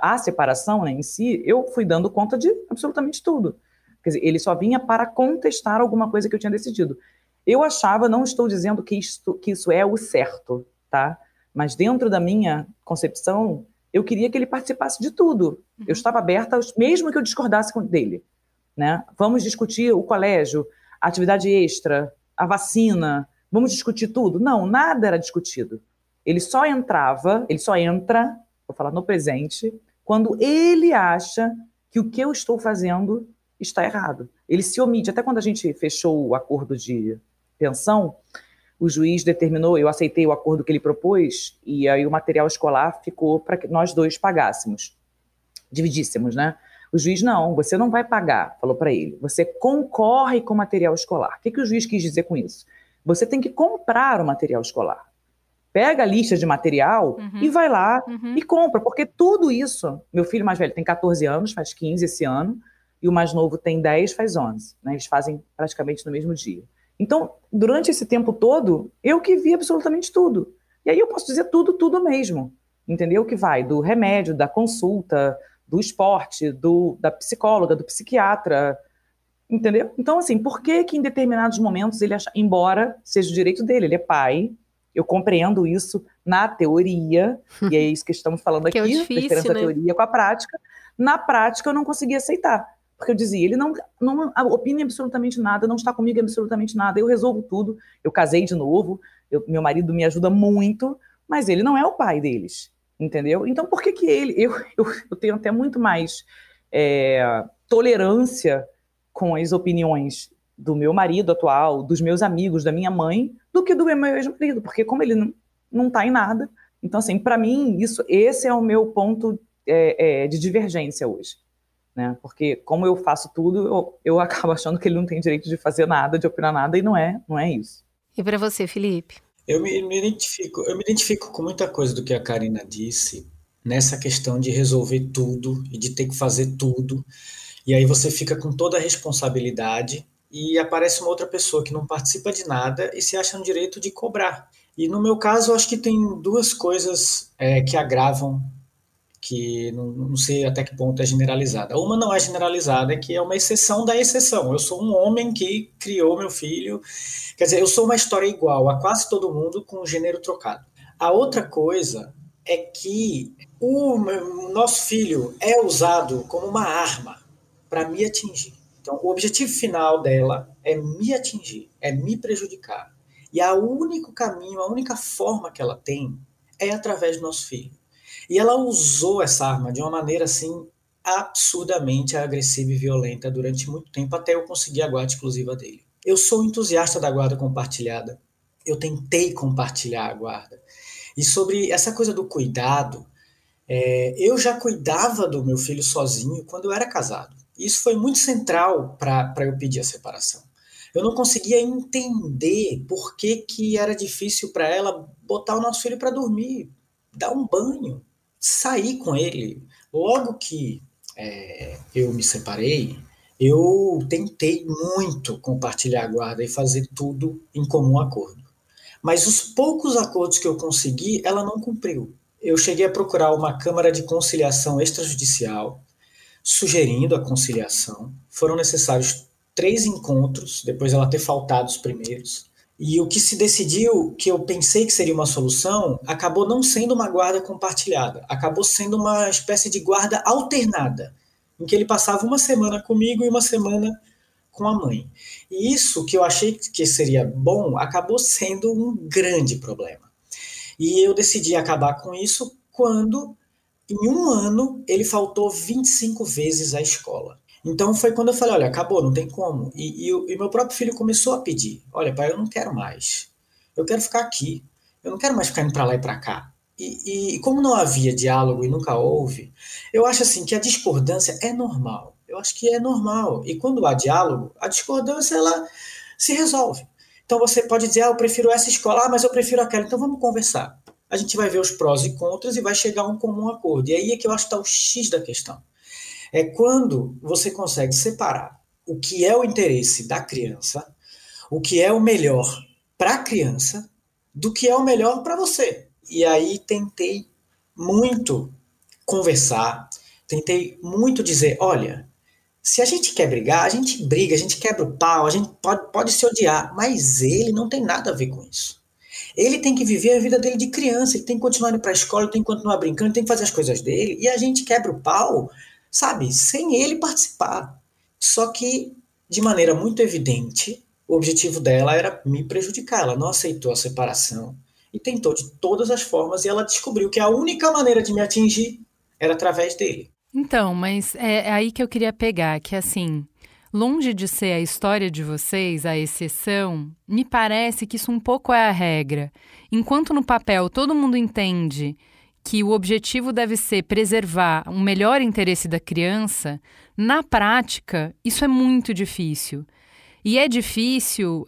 a separação né, em si, eu fui dando conta de absolutamente tudo. Quer dizer, ele só vinha para contestar alguma coisa que eu tinha decidido. Eu achava, não estou dizendo que, isto, que isso é o certo, tá? Mas dentro da minha concepção, eu queria que ele participasse de tudo. Uhum. Eu estava aberta, mesmo que eu discordasse dele. Né? Vamos discutir o colégio, a atividade extra, a vacina, vamos discutir tudo? Não, nada era discutido. Ele só entrava, ele só entra, vou falar no presente, quando ele acha que o que eu estou fazendo está errado. Ele se omite. Até quando a gente fechou o acordo de pensão, o juiz determinou, eu aceitei o acordo que ele propôs, e aí o material escolar ficou para que nós dois pagássemos, dividíssemos, né? O juiz, não, você não vai pagar, falou para ele, você concorre com o material escolar. O que, que o juiz quis dizer com isso? Você tem que comprar o material escolar. Pega a lista de material uhum. e vai lá uhum. e compra, porque tudo isso, meu filho mais velho tem 14 anos, faz 15 esse ano, e o mais novo tem 10, faz 11. Né? Eles fazem praticamente no mesmo dia. Então, durante esse tempo todo, eu que vi absolutamente tudo. E aí eu posso dizer tudo, tudo mesmo. Entendeu? Que vai do remédio, da consulta, do esporte, do, da psicóloga, do psiquiatra. Entendeu? Então, assim, por que que em determinados momentos ele acha, embora seja o direito dele, ele é pai, eu compreendo isso na teoria, e é <laughs> isso que estamos falando aqui, que é difícil, a diferença né? da teoria com a prática. Na prática, eu não conseguia aceitar. Porque eu dizia, ele não, não opina absolutamente nada, não está comigo absolutamente nada, eu resolvo tudo. Eu casei de novo, eu, meu marido me ajuda muito, mas ele não é o pai deles. entendeu? Então, por que que ele... Eu, eu, eu tenho até muito mais é, tolerância com as opiniões do meu marido atual, dos meus amigos, da minha mãe, do que do meu ex-marido, porque como ele não, não tá em nada, então assim, para mim isso, esse é o meu ponto é, é, de divergência hoje, né? Porque como eu faço tudo, eu, eu <laughs> acabo achando que ele não tem direito de fazer nada, de opinar nada e não é, não é isso. E para você, Felipe? Eu me, me, identifico, eu me identifico com muita coisa do que a Karina disse nessa questão de resolver tudo e de ter que fazer tudo. E aí você fica com toda a responsabilidade e aparece uma outra pessoa que não participa de nada e se acha no direito de cobrar. E no meu caso, acho que tem duas coisas é, que agravam, que não, não, sei até que ponto é generalizada. Uma não é generalizada, que é uma exceção da exceção. Eu sou um homem que criou meu filho, quer dizer, eu sou uma história igual a quase todo mundo com o gênero trocado. A outra coisa é que o nosso filho é usado como uma arma para me atingir. Então, o objetivo final dela é me atingir, é me prejudicar. E o único caminho, a única forma que ela tem é através do nosso filho. E ela usou essa arma de uma maneira assim absurdamente agressiva e violenta durante muito tempo até eu conseguir a guarda exclusiva dele. Eu sou entusiasta da guarda compartilhada. Eu tentei compartilhar a guarda. E sobre essa coisa do cuidado, é, eu já cuidava do meu filho sozinho quando eu era casado. Isso foi muito central para eu pedir a separação. Eu não conseguia entender por que, que era difícil para ela botar o nosso filho para dormir, dar um banho, sair com ele. Logo que é, eu me separei, eu tentei muito compartilhar a guarda e fazer tudo em comum acordo. Mas os poucos acordos que eu consegui, ela não cumpriu. Eu cheguei a procurar uma Câmara de Conciliação Extrajudicial, sugerindo a conciliação. Foram necessários três encontros, depois ela ter faltado os primeiros. E o que se decidiu, que eu pensei que seria uma solução, acabou não sendo uma guarda compartilhada, acabou sendo uma espécie de guarda alternada, em que ele passava uma semana comigo e uma semana com a mãe. E isso que eu achei que seria bom acabou sendo um grande problema. E eu decidi acabar com isso quando em um ano, ele faltou 25 vezes à escola. Então foi quando eu falei: olha, acabou, não tem como. E, e, e meu próprio filho começou a pedir: olha, pai, eu não quero mais. Eu quero ficar aqui. Eu não quero mais ficar indo para lá e para cá. E, e, como não havia diálogo e nunca houve, eu acho assim que a discordância é normal. Eu acho que é normal. E quando há diálogo, a discordância ela se resolve. Então você pode dizer, ah, eu prefiro essa escola, ah, mas eu prefiro aquela. Então vamos conversar a gente vai ver os prós e contras e vai chegar a um comum acordo. E aí é que eu acho que está o X da questão. É quando você consegue separar o que é o interesse da criança, o que é o melhor para a criança, do que é o melhor para você. E aí tentei muito conversar, tentei muito dizer: olha, se a gente quer brigar, a gente briga, a gente quebra o pau, a gente pode, pode se odiar, mas ele não tem nada a ver com isso. Ele tem que viver a vida dele de criança, ele tem que continuar indo para a escola, ele tem que continuar brincando, tem que fazer as coisas dele, e a gente quebra o pau, sabe, sem ele participar. Só que, de maneira muito evidente, o objetivo dela era me prejudicar. Ela não aceitou a separação e tentou de todas as formas, e ela descobriu que a única maneira de me atingir era através dele. Então, mas é, é aí que eu queria pegar, que assim, Longe de ser a história de vocês a exceção, me parece que isso um pouco é a regra. Enquanto no papel todo mundo entende que o objetivo deve ser preservar um melhor interesse da criança, na prática isso é muito difícil. E é difícil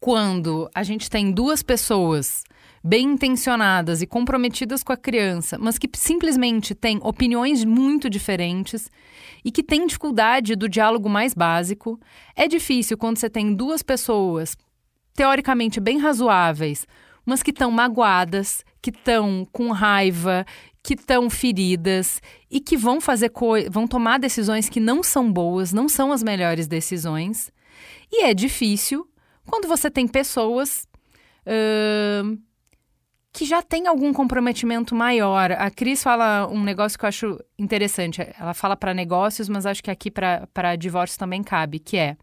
quando a gente tem duas pessoas bem intencionadas e comprometidas com a criança, mas que simplesmente têm opiniões muito diferentes e que têm dificuldade do diálogo mais básico. É difícil quando você tem duas pessoas teoricamente bem razoáveis, mas que estão magoadas, que estão com raiva, que estão feridas e que vão fazer vão tomar decisões que não são boas, não são as melhores decisões. E é difícil quando você tem pessoas uh, que já tem algum comprometimento maior. A Cris fala um negócio que eu acho interessante. Ela fala para negócios, mas acho que aqui para divórcio também cabe, que é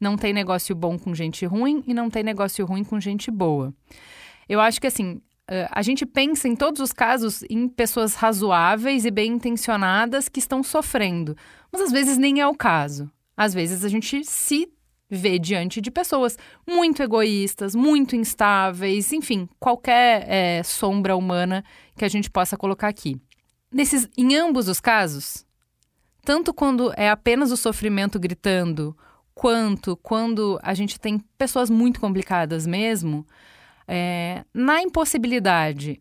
não tem negócio bom com gente ruim e não tem negócio ruim com gente boa. Eu acho que assim, uh, a gente pensa em todos os casos em pessoas razoáveis e bem intencionadas que estão sofrendo, mas às vezes nem é o caso. Às vezes a gente se vê diante de pessoas muito egoístas, muito instáveis, enfim, qualquer é, sombra humana que a gente possa colocar aqui. Nesses, em ambos os casos, tanto quando é apenas o sofrimento gritando, quanto quando a gente tem pessoas muito complicadas mesmo, é, na impossibilidade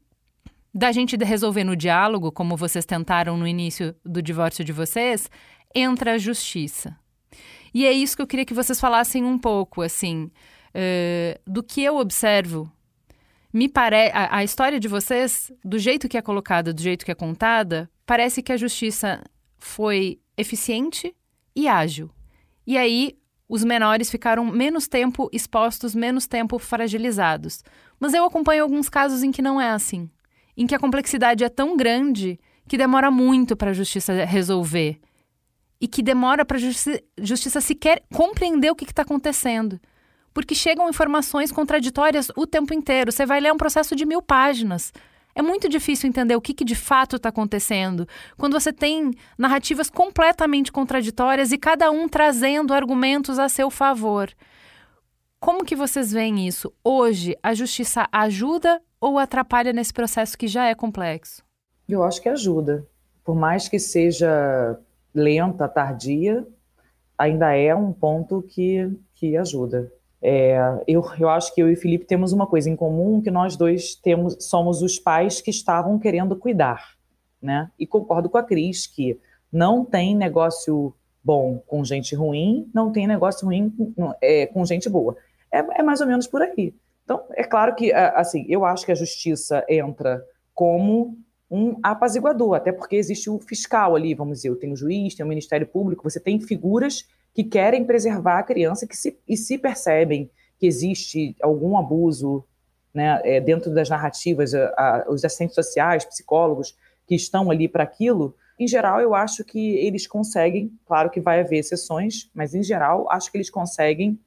da gente resolver no diálogo, como vocês tentaram no início do divórcio de vocês, entra a justiça. E é isso que eu queria que vocês falassem um pouco, assim, uh, do que eu observo. Me parece a, a história de vocês, do jeito que é colocada, do jeito que é contada, parece que a justiça foi eficiente e ágil. E aí os menores ficaram menos tempo expostos, menos tempo fragilizados. Mas eu acompanho alguns casos em que não é assim. Em que a complexidade é tão grande que demora muito para a justiça resolver. E que demora para a justi justiça sequer compreender o que está acontecendo. Porque chegam informações contraditórias o tempo inteiro. Você vai ler um processo de mil páginas. É muito difícil entender o que, que de fato está acontecendo quando você tem narrativas completamente contraditórias e cada um trazendo argumentos a seu favor. Como que vocês veem isso? Hoje, a justiça ajuda ou atrapalha nesse processo que já é complexo? Eu acho que ajuda. Por mais que seja lenta, tardia, ainda é um ponto que, que ajuda. É, eu, eu acho que eu e o Felipe temos uma coisa em comum, que nós dois temos, somos os pais que estavam querendo cuidar, né? E concordo com a Cris que não tem negócio bom com gente ruim, não tem negócio ruim com, é, com gente boa. É, é, mais ou menos por aí. Então, é claro que, assim, eu acho que a justiça entra como um apaziguador, até porque existe o fiscal ali, vamos dizer, tem o juiz, tem o Ministério Público, você tem figuras que querem preservar a criança que se, e se percebem que existe algum abuso né, é, dentro das narrativas, a, a, os assistentes sociais, psicólogos que estão ali para aquilo, em geral, eu acho que eles conseguem, claro que vai haver exceções, mas em geral, acho que eles conseguem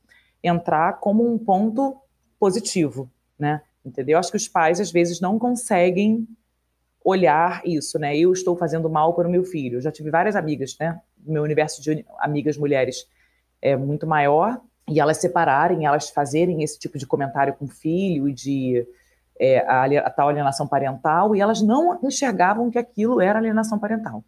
entrar como um ponto positivo, né? Entendeu? Acho que os pais, às vezes, não conseguem olhar isso, né? Eu estou fazendo mal para o meu filho. Eu já tive várias amigas, né? Meu universo de amigas mulheres é muito maior e elas separarem, elas fazerem esse tipo de comentário com o filho e de é, a, a, tal alienação parental e elas não enxergavam que aquilo era alienação parental.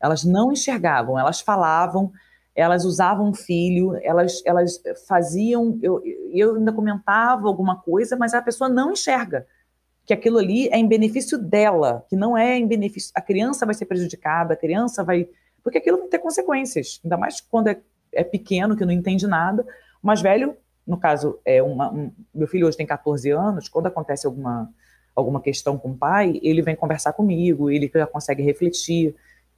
Elas não enxergavam, elas falavam, elas usavam o filho, elas, elas faziam, eu, eu ainda comentava alguma coisa, mas a pessoa não enxerga que aquilo ali é em benefício dela, que não é em benefício. A criança vai ser prejudicada, a criança vai. Porque aquilo vai ter consequências, ainda mais quando é, é pequeno, que não entende nada. O mais velho, no caso, é uma, um, meu filho hoje tem 14 anos, quando acontece alguma, alguma questão com o pai, ele vem conversar comigo, ele já consegue refletir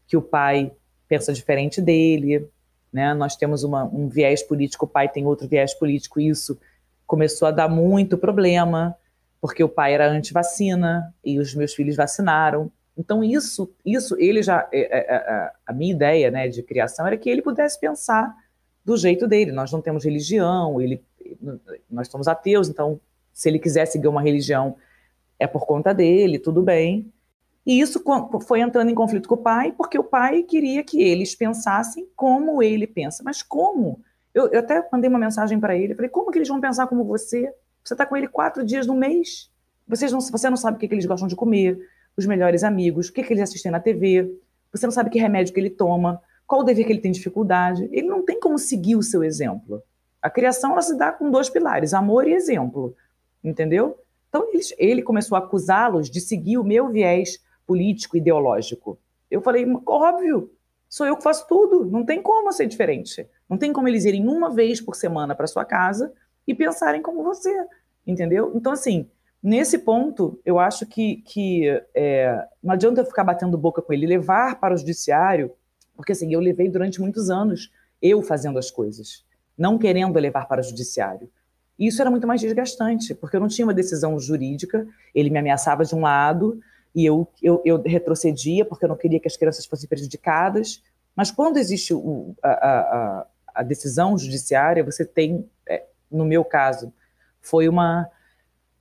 que o pai pensa diferente dele, né? Nós temos uma, um viés político, o pai tem outro viés político, isso começou a dar muito problema porque o pai era anti-vacina e os meus filhos vacinaram. Então isso, isso ele já é, é, é, a minha ideia, né, de criação era que ele pudesse pensar do jeito dele. Nós não temos religião, ele, nós somos ateus, então se ele quiser seguir uma religião é por conta dele, tudo bem. E isso foi entrando em conflito com o pai, porque o pai queria que eles pensassem como ele pensa. Mas como? Eu, eu até mandei uma mensagem para ele, falei, como que eles vão pensar como você? Você está com ele quatro dias no mês. Vocês não, você não sabe o que, que eles gostam de comer, os melhores amigos, o que, que eles assistem na TV. Você não sabe que remédio que ele toma, qual o dever que ele tem dificuldade. Ele não tem como seguir o seu exemplo. A criação ela se dá com dois pilares, amor e exemplo. Entendeu? Então ele, começou a acusá-los de seguir o meu viés político, ideológico. Eu falei, óbvio, sou eu que faço tudo, não tem como ser diferente. Não tem como eles irem uma vez por semana para sua casa e pensarem como você, entendeu? Então, assim, nesse ponto, eu acho que, que é, não adianta eu ficar batendo boca com ele, levar para o judiciário, porque assim, eu levei durante muitos anos eu fazendo as coisas, não querendo levar para o judiciário. E isso era muito mais desgastante, porque eu não tinha uma decisão jurídica, ele me ameaçava de um lado e eu, eu, eu retrocedia porque eu não queria que as crianças fossem prejudicadas. Mas quando existe o, a, a, a, decisão judiciária, você tem é, no meu caso, foi uma,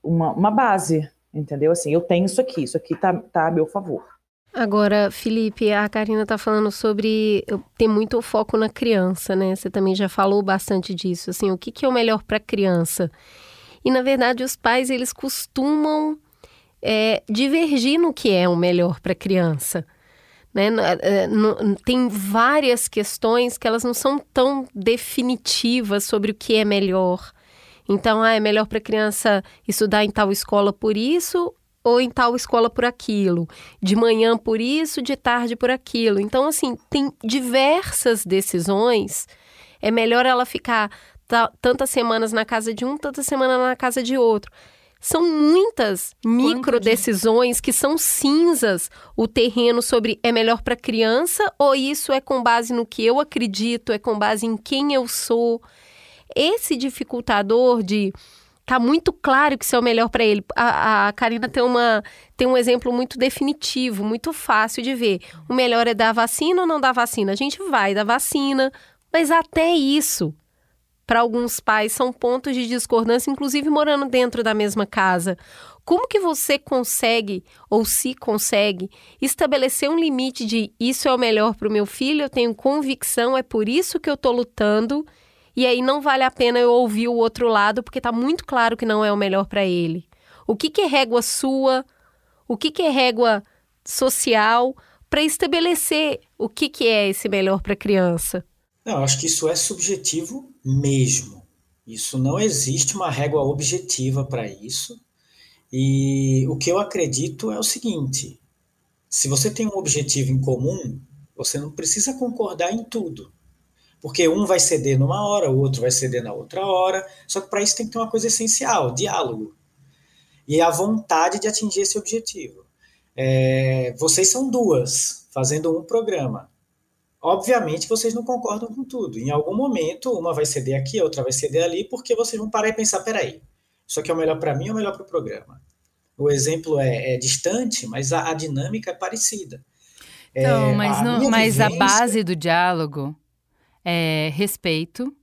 uma, uma base, Entendeu? Assim, eu tenho isso aqui, isso aqui tá, tá a meu favor. Agora, Felipe, a Karina está falando sobre ter muito foco na criança, né? Você também já falou bastante disso. Assim, o que, que é o melhor para a criança? E na verdade, os pais eles costumam é, divergir no que é o melhor para a criança. Né? É, tem várias questões que elas não são tão definitivas sobre o que é melhor. Então, ah, é melhor para a criança estudar em tal escola por isso ou em tal escola por aquilo, de manhã por isso, de tarde por aquilo. Então, assim, tem diversas decisões. É melhor ela ficar tantas semanas na casa de um, tantas semanas na casa de outro. São muitas micro decisões que são cinzas o terreno sobre é melhor para criança ou isso é com base no que eu acredito, é com base em quem eu sou. Esse dificultador de tá muito claro que isso é o melhor para ele. A, a Karina tem, uma, tem um exemplo muito definitivo, muito fácil de ver. O melhor é dar vacina ou não dar vacina? A gente vai dar vacina, mas até isso, para alguns pais, são pontos de discordância, inclusive morando dentro da mesma casa. Como que você consegue, ou se consegue, estabelecer um limite de isso é o melhor para o meu filho, eu tenho convicção, é por isso que eu estou lutando e aí não vale a pena eu ouvir o outro lado, porque está muito claro que não é o melhor para ele. O que, que é régua sua? O que, que é régua social? Para estabelecer o que, que é esse melhor para a criança. Não, acho que isso é subjetivo mesmo. Isso não existe uma régua objetiva para isso. E o que eu acredito é o seguinte: se você tem um objetivo em comum, você não precisa concordar em tudo. Porque um vai ceder numa hora, o outro vai ceder na outra hora. Só que para isso tem que ter uma coisa essencial: diálogo. E a vontade de atingir esse objetivo. É, vocês são duas fazendo um programa. Obviamente vocês não concordam com tudo. Em algum momento, uma vai ceder aqui, a outra vai ceder ali, porque vocês vão parar e pensar: peraí, isso aqui é o melhor para mim ou é o melhor para o programa? O exemplo é, é distante, mas a, a, dinâmica é parecida. Então, é, mas, a, não, mas vivência... a base do diálogo é, respeito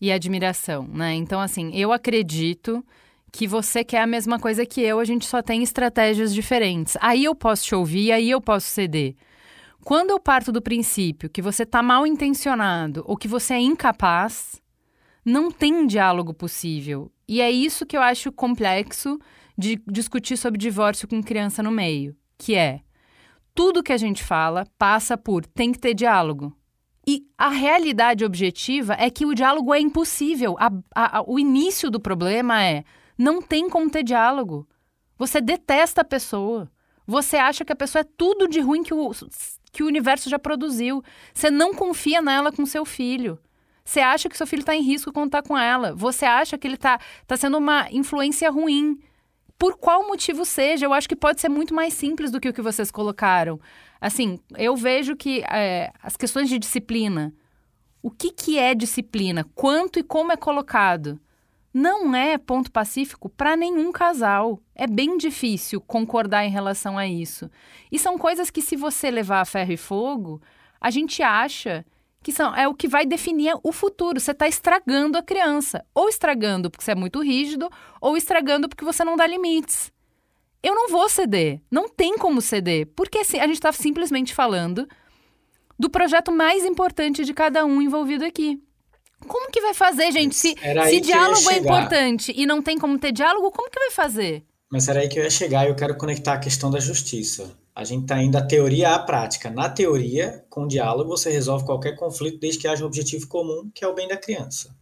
e admiração, né? Então, assim, eu acredito que você quer a mesma coisa que eu, a gente só tem estratégias diferentes. Aí eu posso te ouvir, aí eu posso ceder. Quando eu parto do princípio que você está mal intencionado ou que você é incapaz, não tem diálogo possível. E é isso que eu acho complexo de discutir sobre divórcio com criança no meio, que é tudo que a gente fala passa por tem que ter diálogo. E a realidade objetiva é que o diálogo é impossível. A, a, a, o início do problema é: não tem como ter diálogo. Você detesta a pessoa. Você acha que a pessoa é tudo de ruim que o, que o universo já produziu. Você não confia nela com seu filho. Você acha que seu filho está em risco quando está com ela. Você acha que ele está tá sendo uma influência ruim. Por qual motivo seja, eu acho que pode ser muito mais simples do que o que vocês colocaram. Assim, eu vejo que é, as questões de disciplina, o que, que é disciplina? Quanto e como é colocado? Não é ponto pacífico para nenhum casal. É bem difícil concordar em relação a isso. E são coisas que, se você levar a ferro e fogo, a gente acha que são, é o que vai definir o futuro. Você está estragando a criança. Ou estragando porque você é muito rígido, ou estragando porque você não dá limites eu não vou ceder. Não tem como ceder. Porque assim, a gente está simplesmente falando do projeto mais importante de cada um envolvido aqui. Como que vai fazer, gente? Se, se diálogo é importante e não tem como ter diálogo, como que vai fazer? Mas era aí que eu ia chegar e eu quero conectar a questão da justiça. A gente está indo da teoria à prática. Na teoria, com diálogo, você resolve qualquer conflito desde que haja um objetivo comum, que é o bem da criança.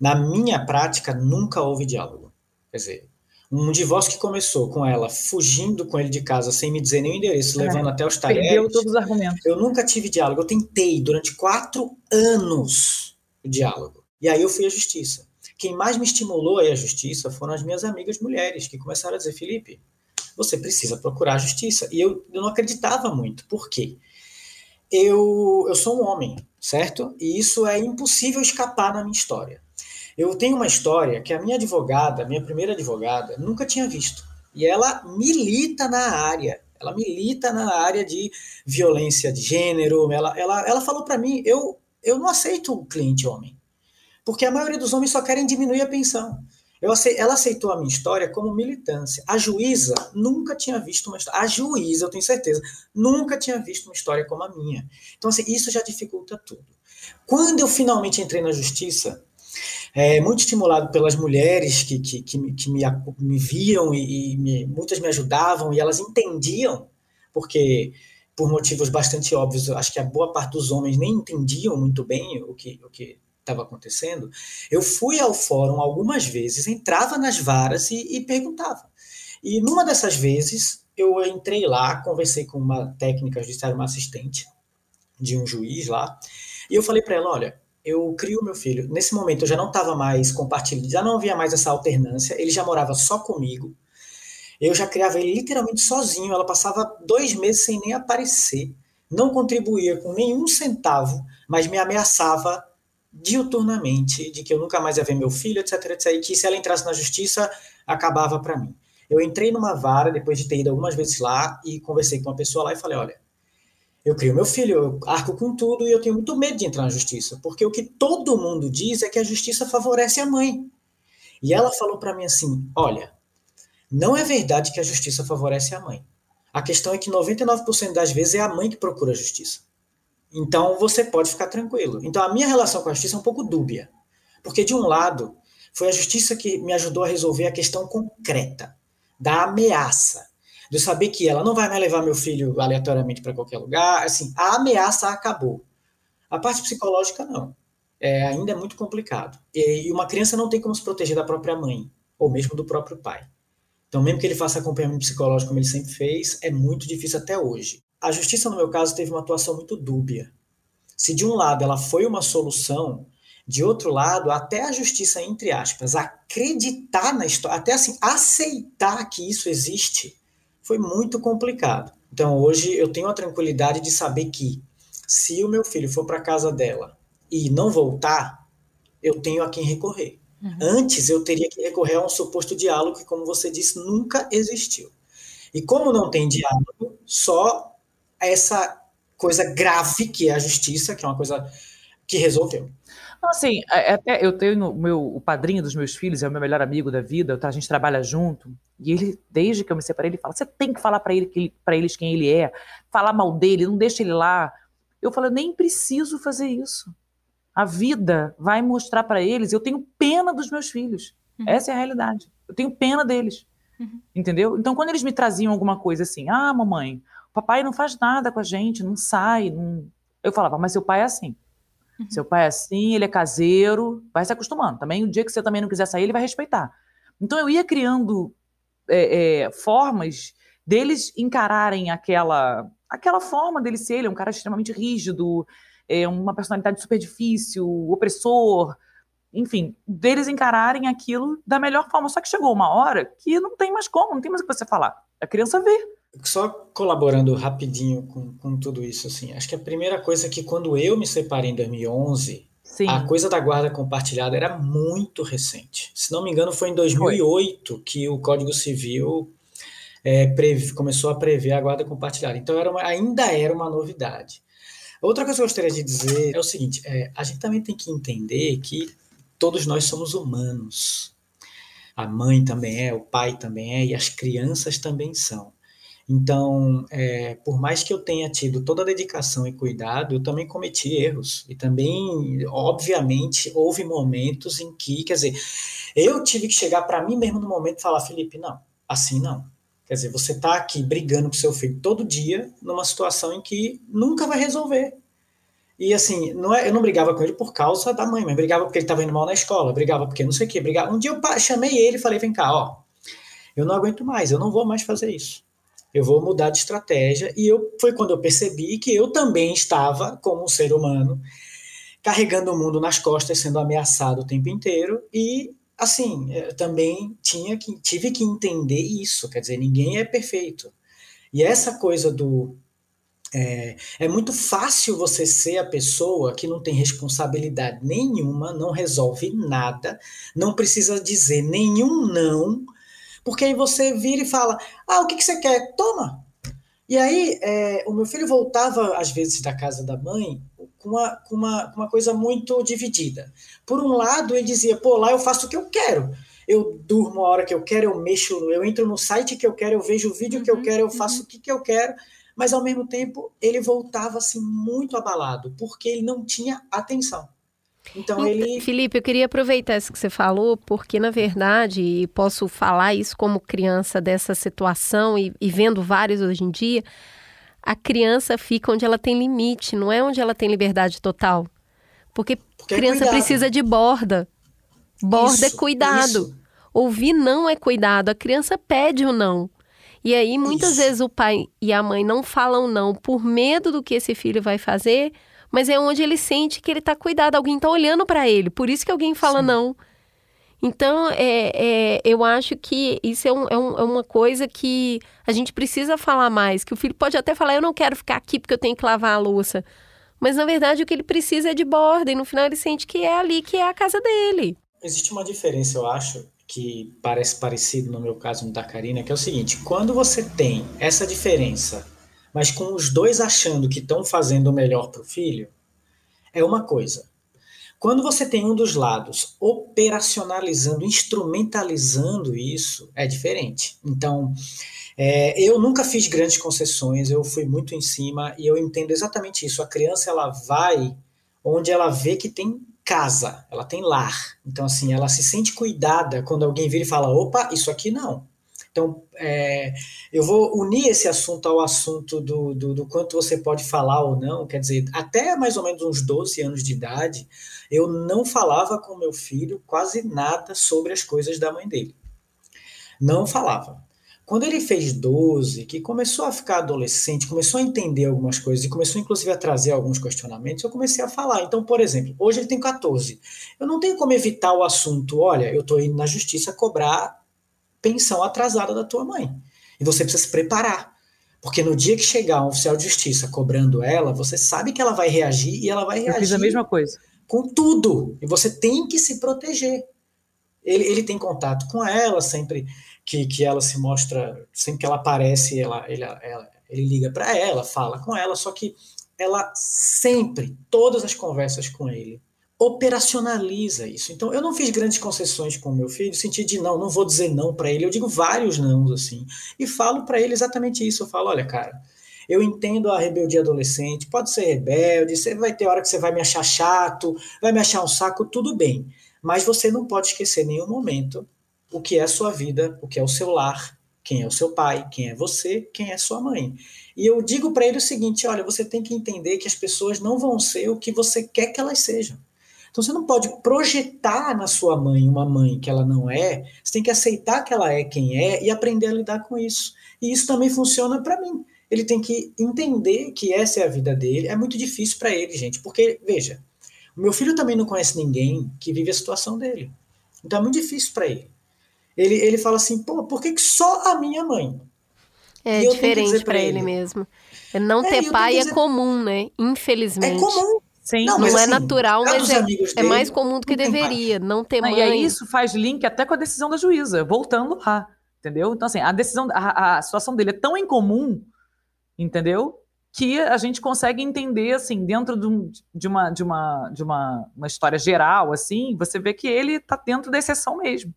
Na minha prática, nunca houve diálogo. Quer dizer, um divórcio que começou com ela fugindo com ele de casa sem me dizer nenhum endereço, é, levando até os talheres. Perdeu todos os argumentos. Eu nunca tive diálogo. Eu tentei durante quatro anos o diálogo. E aí eu fui à justiça. Quem mais me estimulou aí a justiça foram as minhas amigas mulheres, que começaram a dizer: Felipe, você precisa procurar a justiça. E eu, eu não acreditava muito. Por quê? Eu, eu sou um homem, certo? E isso é impossível escapar na minha história. Eu tenho uma história que a minha advogada, minha primeira advogada, nunca tinha visto. E ela milita na área. Ela milita na área de violência de gênero. Ela, ela, ela falou para mim: eu, eu não aceito o cliente homem. Porque a maioria dos homens só querem diminuir a pensão. Ela aceitou a minha história como militância. A juíza nunca tinha visto uma história. A juíza, eu tenho certeza, nunca tinha visto uma história como a minha. Então, assim, isso já dificulta tudo. Quando eu finalmente entrei na justiça, é, muito estimulado pelas mulheres que, que, que, me, que me, me, viam e, e me, muitas me ajudavam e elas entendiam, porque por motivos bastante óbvios, acho que a boa parte dos homens nem entendiam muito bem o que o que estava acontecendo. Eu fui ao fórum algumas vezes, entrava nas varas e, e perguntava. E numa dessas vezes eu entrei lá, conversei com uma técnica judiciária, uma assistente de um juiz lá, e eu falei para ela, olha, eu crio meu filho. Nesse momento eu já não estava mais compartilhando, já não havia mais essa alternância, ele já morava só comigo. Eu já criava ele literalmente sozinho, ela passava dois meses sem nem aparecer, não contribuía com nenhum centavo, mas me ameaçava diuturnamente de que eu nunca mais ia ver meu filho, etc, etc, e que se ela entrasse na justiça, acabava para mim. Eu entrei numa vara, depois de ter ido algumas vezes lá, e conversei com uma pessoa lá e falei, olha, eu crio meu filho, eu arco com tudo e eu tenho muito medo de entrar na justiça, porque o que todo mundo diz é que a justiça favorece a mãe. E ela falou para mim assim: olha, não é verdade que a justiça favorece a mãe. A questão é que 99% das vezes é a mãe que procura a justiça. Então você pode ficar tranquilo. Então a minha relação com a justiça é um pouco dúbia. Porque de um lado, foi a justiça que me ajudou a resolver a questão concreta da ameaça de eu saber que ela não vai mais levar meu filho aleatoriamente para qualquer lugar, assim, a ameaça acabou. A parte psicológica não. É, ainda é muito complicado. E, e uma criança não tem como se proteger da própria mãe, ou mesmo do próprio pai. Então, mesmo que ele faça acompanhamento psicológico como ele sempre fez, é muito difícil até hoje. A justiça, no meu caso, teve uma atuação muito dúbia. Se de um lado ela foi uma solução, de outro lado, até a justiça, entre aspas, acreditar na história, até assim, aceitar que isso existe, foi muito complicado. Então hoje eu tenho a tranquilidade de saber que se o meu filho for para casa dela e não voltar, eu tenho a quem recorrer. Uhum. Antes eu teria que recorrer a um suposto diálogo que, como você disse, nunca existiu. E como não tem diálogo, só essa coisa grave que é a justiça, que é uma coisa que resolveu. Então, assim, é, é até eu tenho meu, o padrinho dos meus filhos, é o meu melhor amigo da vida, a gente trabalha junto, e ele, desde que eu me separei, ele fala: você tem que falar para ele, que eles quem ele é, falar mal dele, não deixa ele lá. Eu falo, nem preciso fazer isso. A vida vai mostrar para eles. Eu tenho pena dos meus filhos. Uhum. Essa é a realidade. Eu tenho pena deles. Uhum. Entendeu? Então, quando eles me traziam alguma coisa assim, ah, mamãe, o papai não faz nada com a gente, não sai. Não... Eu falava, mas seu pai é assim. Uhum. Seu pai é assim, ele é caseiro, vai se acostumando. Também, o dia que você também não quiser sair, ele vai respeitar. Então, eu ia criando é, é, formas deles encararem aquela, aquela forma dele ser. Ele é um cara extremamente rígido, é uma personalidade super difícil, opressor, enfim, deles encararem aquilo da melhor forma. Só que chegou uma hora que não tem mais como, não tem mais o que você falar. A criança vê. Só colaborando rapidinho com, com tudo isso, assim, acho que a primeira coisa é que quando eu me separei em 2011, Sim. a coisa da guarda compartilhada era muito recente. Se não me engano, foi em 2008 foi. que o Código Civil é, previ, começou a prever a guarda compartilhada. Então era uma, ainda era uma novidade. Outra coisa que eu gostaria de dizer é o seguinte: é, a gente também tem que entender que todos nós somos humanos. A mãe também é, o pai também é, e as crianças também são. Então, é, por mais que eu tenha tido toda a dedicação e cuidado, eu também cometi erros. E também, obviamente, houve momentos em que, quer dizer, eu tive que chegar para mim mesmo no momento e falar: Felipe, não, assim não. Quer dizer, você está aqui brigando com seu filho todo dia, numa situação em que nunca vai resolver. E assim, não é, eu não brigava com ele por causa da mãe, mas brigava porque ele estava indo mal na escola, brigava porque não sei o quê, brigava. Um dia eu chamei ele e falei: vem cá, ó, eu não aguento mais, eu não vou mais fazer isso eu vou mudar de estratégia. E eu, foi quando eu percebi que eu também estava, como um ser humano, carregando o mundo nas costas, sendo ameaçado o tempo inteiro. E, assim, também tinha que, tive que entender isso. Quer dizer, ninguém é perfeito. E essa coisa do. É, é muito fácil você ser a pessoa que não tem responsabilidade nenhuma, não resolve nada, não precisa dizer nenhum não porque aí você vira e fala: ah, o que, que você quer? Toma. E aí, é, o meu filho voltava, às vezes, da casa da mãe com uma, com, uma, com uma coisa muito dividida. Por um lado, ele dizia: pô, lá eu faço o que eu quero. eu durmo a hora que eu quero, eu mexo, eu entro no site que eu quero, eu vejo o vídeo uhum, que eu uhum, quero, eu faço uhum. o que, que eu quero, mas ao mesmo tempo ele voltava assim muito abalado, porque ele não tinha atenção. Então ele. Felipe, eu queria aproveitar isso que você falou, porque na verdade, e posso falar isso como criança dessa situação e, e vendo vários hoje em dia, a criança fica onde ela tem limite, não é onde ela tem liberdade total. Porque, porque é criança é precisa de borda. Borda é isso, é cuidado. Isso. Ouvir não é cuidado. A criança pede o não. E aí, muitas isso. vezes, o pai e a mãe não falam não por medo do que esse filho vai fazer, mas é onde ele sente que ele está cuidado, alguém está olhando para ele. Por isso que alguém fala Sim. não. Então, é, é, eu acho que isso é, um, é, um, é, uma coisa que a gente precisa falar mais. Que o filho pode até falar, eu não quero ficar aqui porque eu tenho que lavar a louça. Mas, na verdade, o que ele precisa é de borda. E no final ele sente que é ali que é a casa dele. Existe uma diferença, eu acho, que parece parecido no meu caso no da Karina, que é o seguinte: quando você tem essa diferença, mas com os dois achando que estão fazendo o melhor para o filho, é uma coisa. Quando você tem um dos lados operacionalizando, instrumentalizando isso, é diferente. Então, é, eu nunca fiz grandes concessões, eu fui muito em cima e eu entendo exatamente isso. A criança ela vai onde ela vê que tem casa, ela tem lar. Então, assim, ela se sente cuidada quando alguém vira e fala: opa, isso aqui não. Então, é, eu vou unir esse assunto ao assunto do, do, do, quanto você pode falar ou não. Quer dizer, até mais ou menos uns 12 anos de idade, eu não falava com meu filho quase nada sobre as coisas da mãe dele. Não falava. Quando ele fez 12, que começou a ficar adolescente, começou a entender algumas coisas e começou inclusive a trazer alguns questionamentos, eu comecei a falar. Então, por exemplo, hoje ele tem 14. Eu não tenho como evitar o assunto, olha, eu estou indo na justiça cobrar pensão atrasada da tua mãe. E você precisa se preparar. Porque no dia que chegar um oficial de justiça cobrando ela, você sabe que ela vai reagir e ela vai reagir. Eu fiz a mesma coisa. Com tudo. E você tem que se proteger. Ele, ele tem contato com ela sempre que, que ela se mostra, sempre que ela aparece, ela, ele, ela, ele liga para ela, fala com ela, só que ela sempre, todas as conversas com ele, operacionaliza isso. Então, eu não fiz grandes concessões com o meu filho, no sentido de não, não vou dizer não para ele, eu digo vários não, assim, e falo para ele exatamente isso. Eu falo, olha, cara, eu entendo a rebeldia adolescente, pode ser rebelde, você vai ter hora que você vai me achar chato, vai me achar um saco, tudo bem. Mas você não pode esquecer em nenhum momento o que é a sua vida, o que é o seu lar, quem é o seu pai, quem é você, quem é sua mãe. E eu digo para ele o seguinte: olha, você tem que entender que as pessoas não vão ser o que você quer que elas sejam. Então você não pode projetar na sua mãe uma mãe que ela não é, você tem que aceitar que ela é quem é e aprender a lidar com isso. E isso também funciona para mim. Ele tem que entender que essa é a vida dele. É muito difícil para ele, gente, porque, veja, o meu filho também não conhece ninguém que vive a situação dele. Então é muito difícil para ele ele, ele fala assim, pô, por que, que só a minha mãe? É diferente para ele, ele, mesmo. É, não é, ter pai é dizer... é comum, né? Infelizmente. É comum. Sim. Não, não é assim, natural, mas é, dele, é, mais comum do que deveria. Não ter mãe. E aí isso faz link até com a decisão da juíza, voltando lá, entendeu? Então, assim, a decisão, a, a situação dele é tão incomum, entendeu? Que a gente consegue entender, assim, dentro de, um, de, uma, de, uma, de uma, uma história geral, assim, você vê que ele está dentro da exceção mesmo.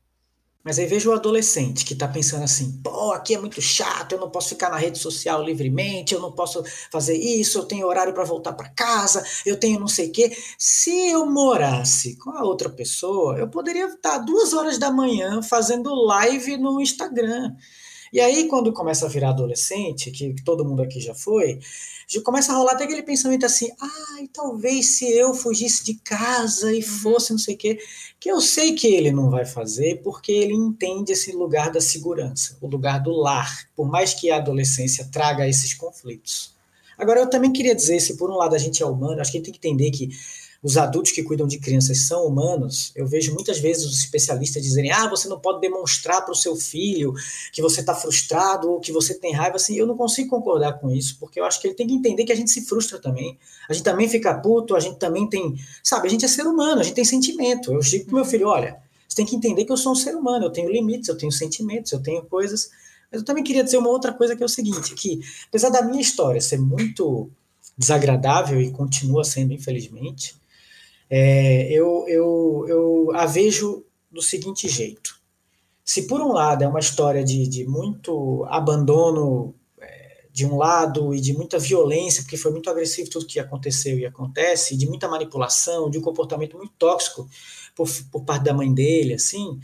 Mas aí vejo o adolescente que está pensando assim: pô, aqui é muito chato, eu não posso ficar na rede social livremente, eu não posso fazer isso, eu tenho horário para voltar para casa, eu tenho não sei o quê. Se eu morasse com a outra pessoa, eu poderia estar duas horas da manhã fazendo live no Instagram. E aí, quando começa a virar adolescente, que todo mundo aqui já foi, já começa a rolar até aquele pensamento assim: ai, ah, talvez se eu fugisse de casa e uhum. fosse não sei o quê, que eu sei que ele não vai fazer, porque ele entende esse lugar da segurança, o lugar do lar, por mais que a adolescência traga esses conflitos. Agora, eu também queria dizer: se por um lado a gente é humano, acho que a gente tem que entender que os adultos que cuidam de crianças são humanos, eu vejo muitas vezes os especialistas dizerem: ah, você não pode demonstrar para o seu filho que você está frustrado ou que você tem raiva. Assim, eu não consigo concordar com isso, porque eu acho que ele tem que entender que a gente se frustra também. A gente também fica puto, a gente também tem. Sabe, a gente é ser humano, a gente tem sentimento. Eu digo para meu filho: olha, você tem que entender que eu sou um ser humano, eu tenho limites, eu tenho sentimentos, eu tenho coisas. Mas eu também queria dizer uma outra coisa que é o seguinte: que apesar da minha história ser muito desagradável e continua sendo, infelizmente, é, eu, eu, eu a vejo do seguinte jeito. se por um lado é uma história de, de muito abandono é, de um lado e de muita violência, porque foi muito agressivo tudo que aconteceu e acontece, de muita manipulação, de um comportamento muito tóxico por, por parte da mãe dele, assim,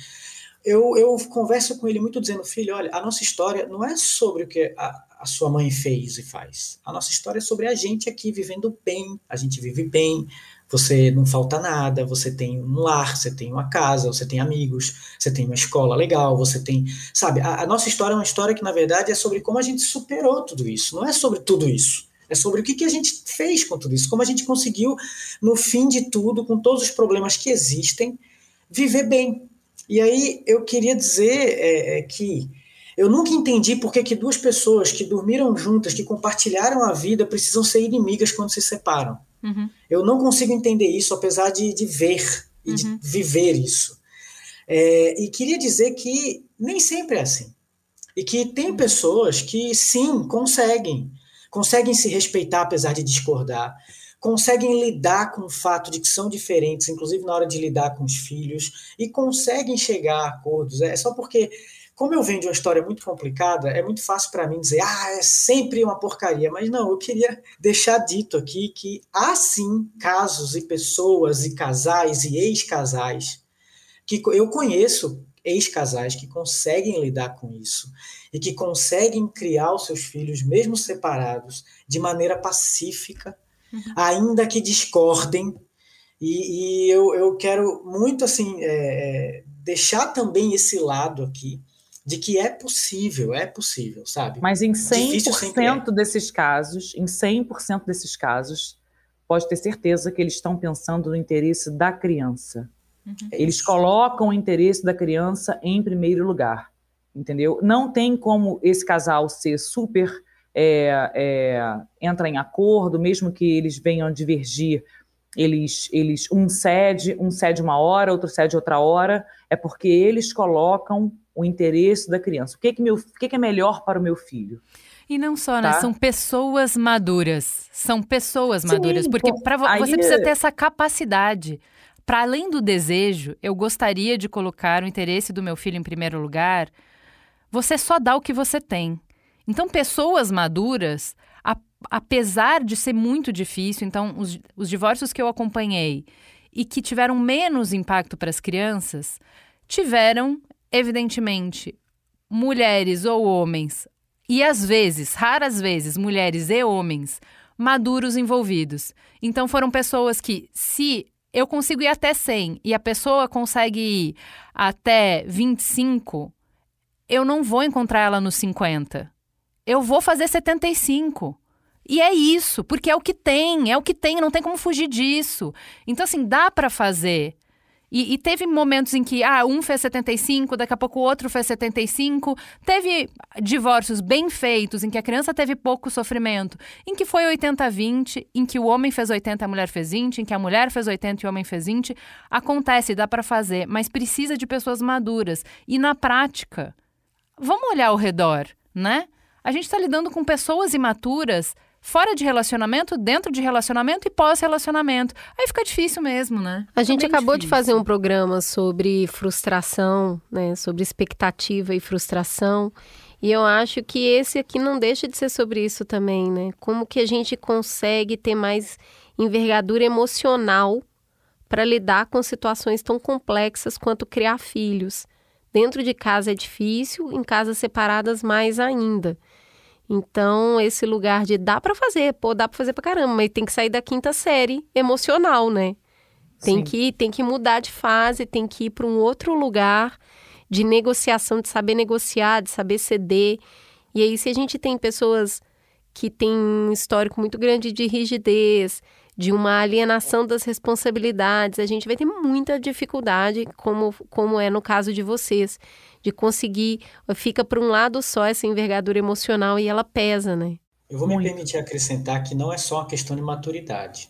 eu, eu converso com ele muito dizendo, filho, olha, a nossa história não é sobre o que a, a sua mãe fez e faz. A nossa história é sobre a gente aqui vivendo bem, a gente vive bem, você não falta nada, você tem um lar, você tem uma casa, você tem amigos, você tem uma escola legal, você tem. Sabe, a, a, nossa história é uma história que, na verdade, é sobre como a gente superou tudo isso. Não é sobre tudo isso. É sobre o que, a gente fez com tudo isso, como a gente conseguiu, no fim de tudo, com todos os problemas que existem, viver bem. E aí eu queria dizer é, é, que eu nunca entendi por que, que duas pessoas que dormiram juntas, que compartilharam a vida, precisam ser inimigas quando se separam. Uhum. Eu não consigo entender isso, apesar de, de ver e uhum. de viver isso. É, e queria dizer que nem sempre é assim. E que tem pessoas que, sim, conseguem. Conseguem se respeitar apesar de discordar. Conseguem lidar com o fato de que são diferentes, inclusive na hora de lidar com os filhos. E conseguem chegar a acordos. É só porque como eu venho de uma história muito complicada, é muito fácil para mim dizer, ah, é sempre uma porcaria. Mas não, eu queria deixar dito aqui que há sim casos e pessoas e casais e ex-casais que eu conheço ex-casais que conseguem lidar com isso e que conseguem criar os seus filhos, mesmo separados, de maneira pacífica, uhum. ainda que discordem. E, e eu, eu, quero muito assim é, é deixar também esse lado aqui de que é possível, é possível, sabe? Mas em 100% é. desses casos, em 100% desses casos, pode ter certeza que eles estão pensando no interesse da criança. Uhum. Eles colocam o interesse da criança em primeiro lugar, entendeu? Não tem como esse casal ser super é, é, entra em acordo, mesmo que eles venham divergir, eles, eles um cede, um cede uma hora, outro cede outra hora, é porque eles colocam o interesse da criança. O que é, que meu, o que que é melhor para o meu filho? E não só, né? Tá? São pessoas maduras. São pessoas Sim, maduras. Porque pra, aí... você precisa ter essa capacidade. Para além do desejo, eu gostaria de colocar o interesse do meu filho em primeiro lugar. Você só dá o que você tem. Então, pessoas maduras, a, apesar de ser muito difícil, então, os, os divórcios que eu acompanhei e que tiveram menos impacto para as crianças, tiveram evidentemente, mulheres ou homens, e às vezes, raras vezes, mulheres e homens maduros envolvidos. Então foram pessoas que, se eu consigo ir até 100 e a pessoa consegue ir até 25, eu não vou encontrar ela nos 50. Eu vou fazer 75. E é isso, porque é o que tem, é o que tem, não tem como fugir disso. Então, assim, dá para fazer e, e, teve momentos em que, ah, um fez 75, daqui a pouco o outro fez 75. Teve divórcios bem feitos, em que a criança teve pouco sofrimento, em que foi 80-20, em que o homem fez 80 e a mulher fez 20, em que a mulher fez 80 e o homem fez 20. Acontece, dá para fazer, mas precisa de pessoas maduras. E na prática, vamos olhar ao redor, né? A gente está lidando com pessoas imaturas fora de relacionamento, dentro de relacionamento e pós-relacionamento. Aí fica difícil mesmo, né? A gente acabou difícil. de fazer um programa sobre frustração, né? Sobre expectativa e frustração. E eu acho que esse aqui não deixa de ser sobre isso também, né? Como que a gente consegue ter mais envergadura emocional para lidar com situações tão complexas quanto criar filhos. Dentro de casa é difícil, em casas separadas mais ainda. Então, esse lugar de dá para fazer, pô, dá para fazer pra caramba, mas tem que sair da quinta série emocional, né? Tem que tem que mudar de fase, tem que ir para um outro lugar de negociação, de saber negociar, de saber ceder. E aí se a gente tem pessoas que têm um histórico muito grande de rigidez, de uma alienação das responsabilidades, a gente vai ter muita dificuldade, como, como é no caso de vocês, de conseguir, fica para um lado só essa envergadura emocional e ela pesa, né? Eu vou me permitir acrescentar que não é só uma questão de maturidade.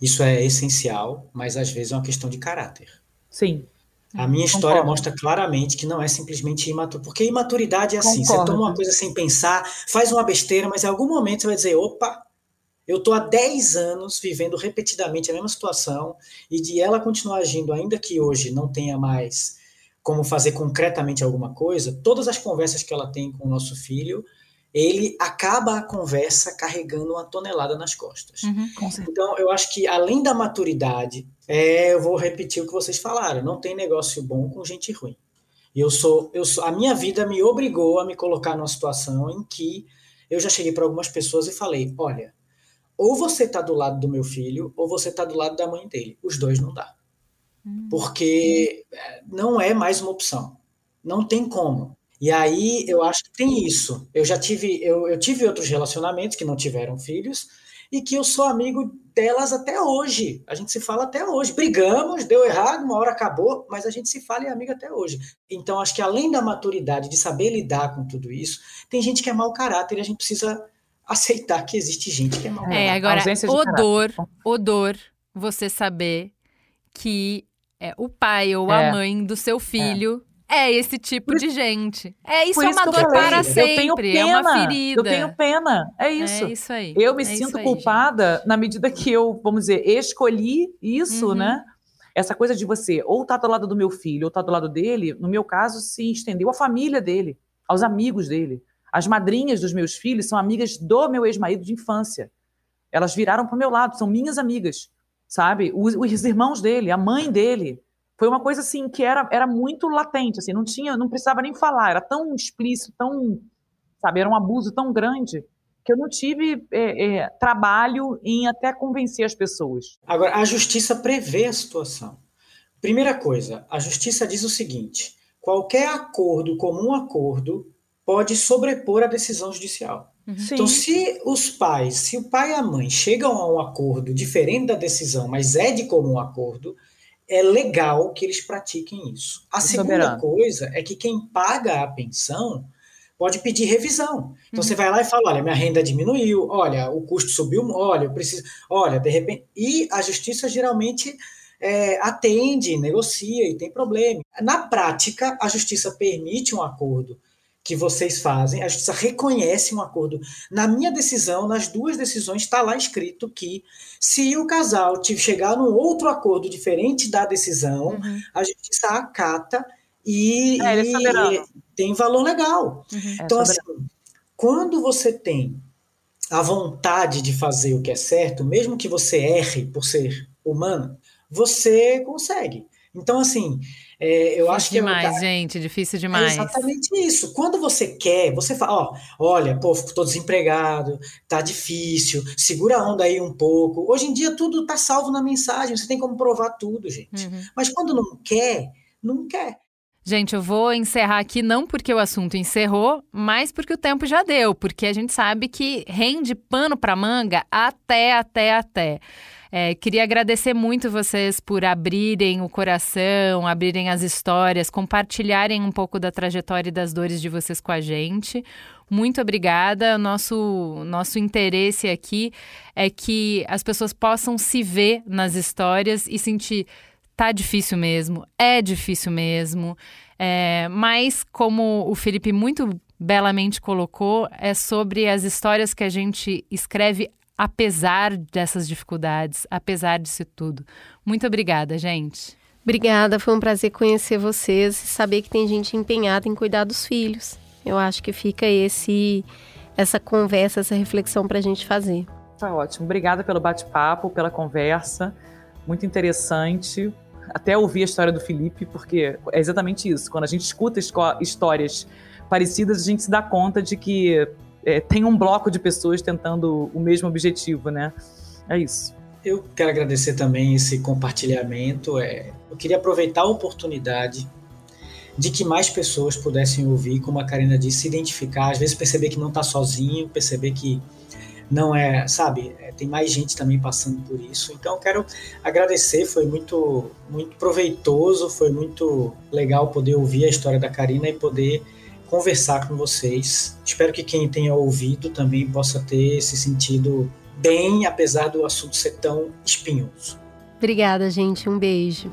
Isso é essencial, mas às vezes é uma questão de caráter. Sim. A minha história Concordo. mostra claramente que não é simplesmente imaturo. Porque imaturidade é assim: Concordo. você toma uma coisa sem pensar, faz uma besteira, mas em algum momento você vai dizer: opa, eu estou há 10 anos vivendo repetidamente a mesma situação, e de ela continuar agindo, ainda que hoje não tenha mais como fazer concretamente alguma coisa, todas as conversas que ela tem com o nosso filho, ele acaba a conversa carregando uma tonelada nas costas. Uhum. Então, eu acho que além da maturidade, é, eu vou repetir o que vocês falaram: não tem negócio bom com gente ruim. E eu sou, eu sou, a minha vida me obrigou a me colocar numa situação em que eu já cheguei para algumas pessoas e falei: olha, ou você está do lado do meu filho, ou você está do lado da mãe dele. Os dois não dá. Hum. Porque é, não é mais uma opção. Não tem como. E aí eu acho que tem isso. Eu já tive, eu, eu tive outros relacionamentos que não tiveram filhos e que eu sou amigo delas até hoje. A gente se fala até hoje. Brigamos, deu errado, uma hora acabou, mas a gente se fala e é amigo até hoje. Então acho que além da maturidade de saber lidar com tudo isso, tem gente que é mau caráter e a gente precisa aceitar que existe gente que é mau é. É, agora, odor, odor, você saber que é o pai ou é. a mãe do seu filho é esse tipo de gente. É isso, é uma dor para sempre. Eu tenho pena, é uma ferida. Eu tenho pena. É isso. É isso aí. Eu me é sinto aí, culpada gente. na medida que eu, vamos dizer, escolhi isso, uhum. né? Essa coisa de você ou tá do lado do meu filho ou tá do lado dele, no meu caso, se estendeu à família dele, aos amigos dele. As madrinhas dos meus filhos são amigas do meu ex-marido de infância. Elas viraram para o meu lado, são minhas amigas, sabe? Os, os irmãos dele, a mãe dele foi uma coisa assim que era, era muito latente, assim, não tinha, não precisava nem falar, era tão explícito, tão, sabe, era um abuso tão grande que eu não tive é, é, trabalho em até convencer as pessoas. Agora, a justiça prevê a situação. Primeira coisa, a justiça diz o seguinte: qualquer acordo, comum acordo, pode sobrepor a decisão judicial. Uhum. Então, se os pais, se o pai e a mãe chegam a um acordo diferente da decisão, mas é de comum acordo, é legal que eles pratiquem isso. A segunda soberano. coisa é que quem paga a pensão pode pedir revisão. Então uhum. você vai lá e fala, olha, minha renda diminuiu, olha, o custo subiu, olha, eu preciso, olha, de repente, e a justiça geralmente é, atende, negocia e tem problema. Na prática, a justiça permite um acordo que vocês fazem, a justiça reconhece um acordo. Na minha decisão, nas duas decisões, está lá escrito que se o casal chegar num outro acordo diferente da decisão, uhum. a justiça acata e, é, e tem valor legal. Uhum. Então, é assim, quando você tem a vontade de fazer o que é certo, mesmo que você erre por ser humano, você consegue. Então, assim, é, eu difícil acho que. demais, eu, gente, difícil demais. É exatamente isso. Quando você quer, você fala, ó, olha, pô, tô desempregado, tá difícil, segura a onda aí um pouco. Hoje em dia tudo tá salvo na mensagem, você tem como provar tudo, gente. Uhum. Mas quando não quer, não quer. Gente, eu vou encerrar aqui não porque o assunto encerrou, mas porque o tempo já deu, porque a gente sabe que rende pano para manga até, até, até. É, queria agradecer muito vocês por abrirem o coração, abrirem as histórias, compartilharem um pouco da trajetória e das dores de vocês com a gente. Muito obrigada. Nosso, nosso interesse aqui é que as pessoas possam se ver nas histórias e sentir tá difícil mesmo, é difícil mesmo. É, mas, como o Felipe muito belamente colocou, é sobre as histórias que a gente escreve apesar dessas dificuldades, apesar disso tudo. Muito obrigada, gente. Obrigada, foi um prazer conhecer vocês e saber que tem gente empenhada em cuidar dos filhos. Eu acho que fica esse essa conversa, essa reflexão para a gente fazer. Tá ótimo. Obrigada pelo bate-papo, pela conversa. Muito interessante. Até ouvir a história do Felipe, porque é exatamente isso. Quando a gente escuta histórias parecidas, a gente se dá conta de que é, tem um bloco de pessoas tentando o mesmo objetivo, né? É isso. Eu quero agradecer também esse compartilhamento. É, eu queria aproveitar a oportunidade de que mais pessoas pudessem ouvir, como a Karina disse, se identificar, às vezes perceber que não está sozinho, perceber que não é, sabe, é, tem mais gente também passando por isso. Então, quero agradecer, foi muito, muito proveitoso, foi muito legal poder ouvir a história da Karina e poder conversar com vocês. Espero que quem tenha ouvido também possa ter se sentido bem, apesar do assunto ser tão espinhoso. Obrigada, gente. Um beijo.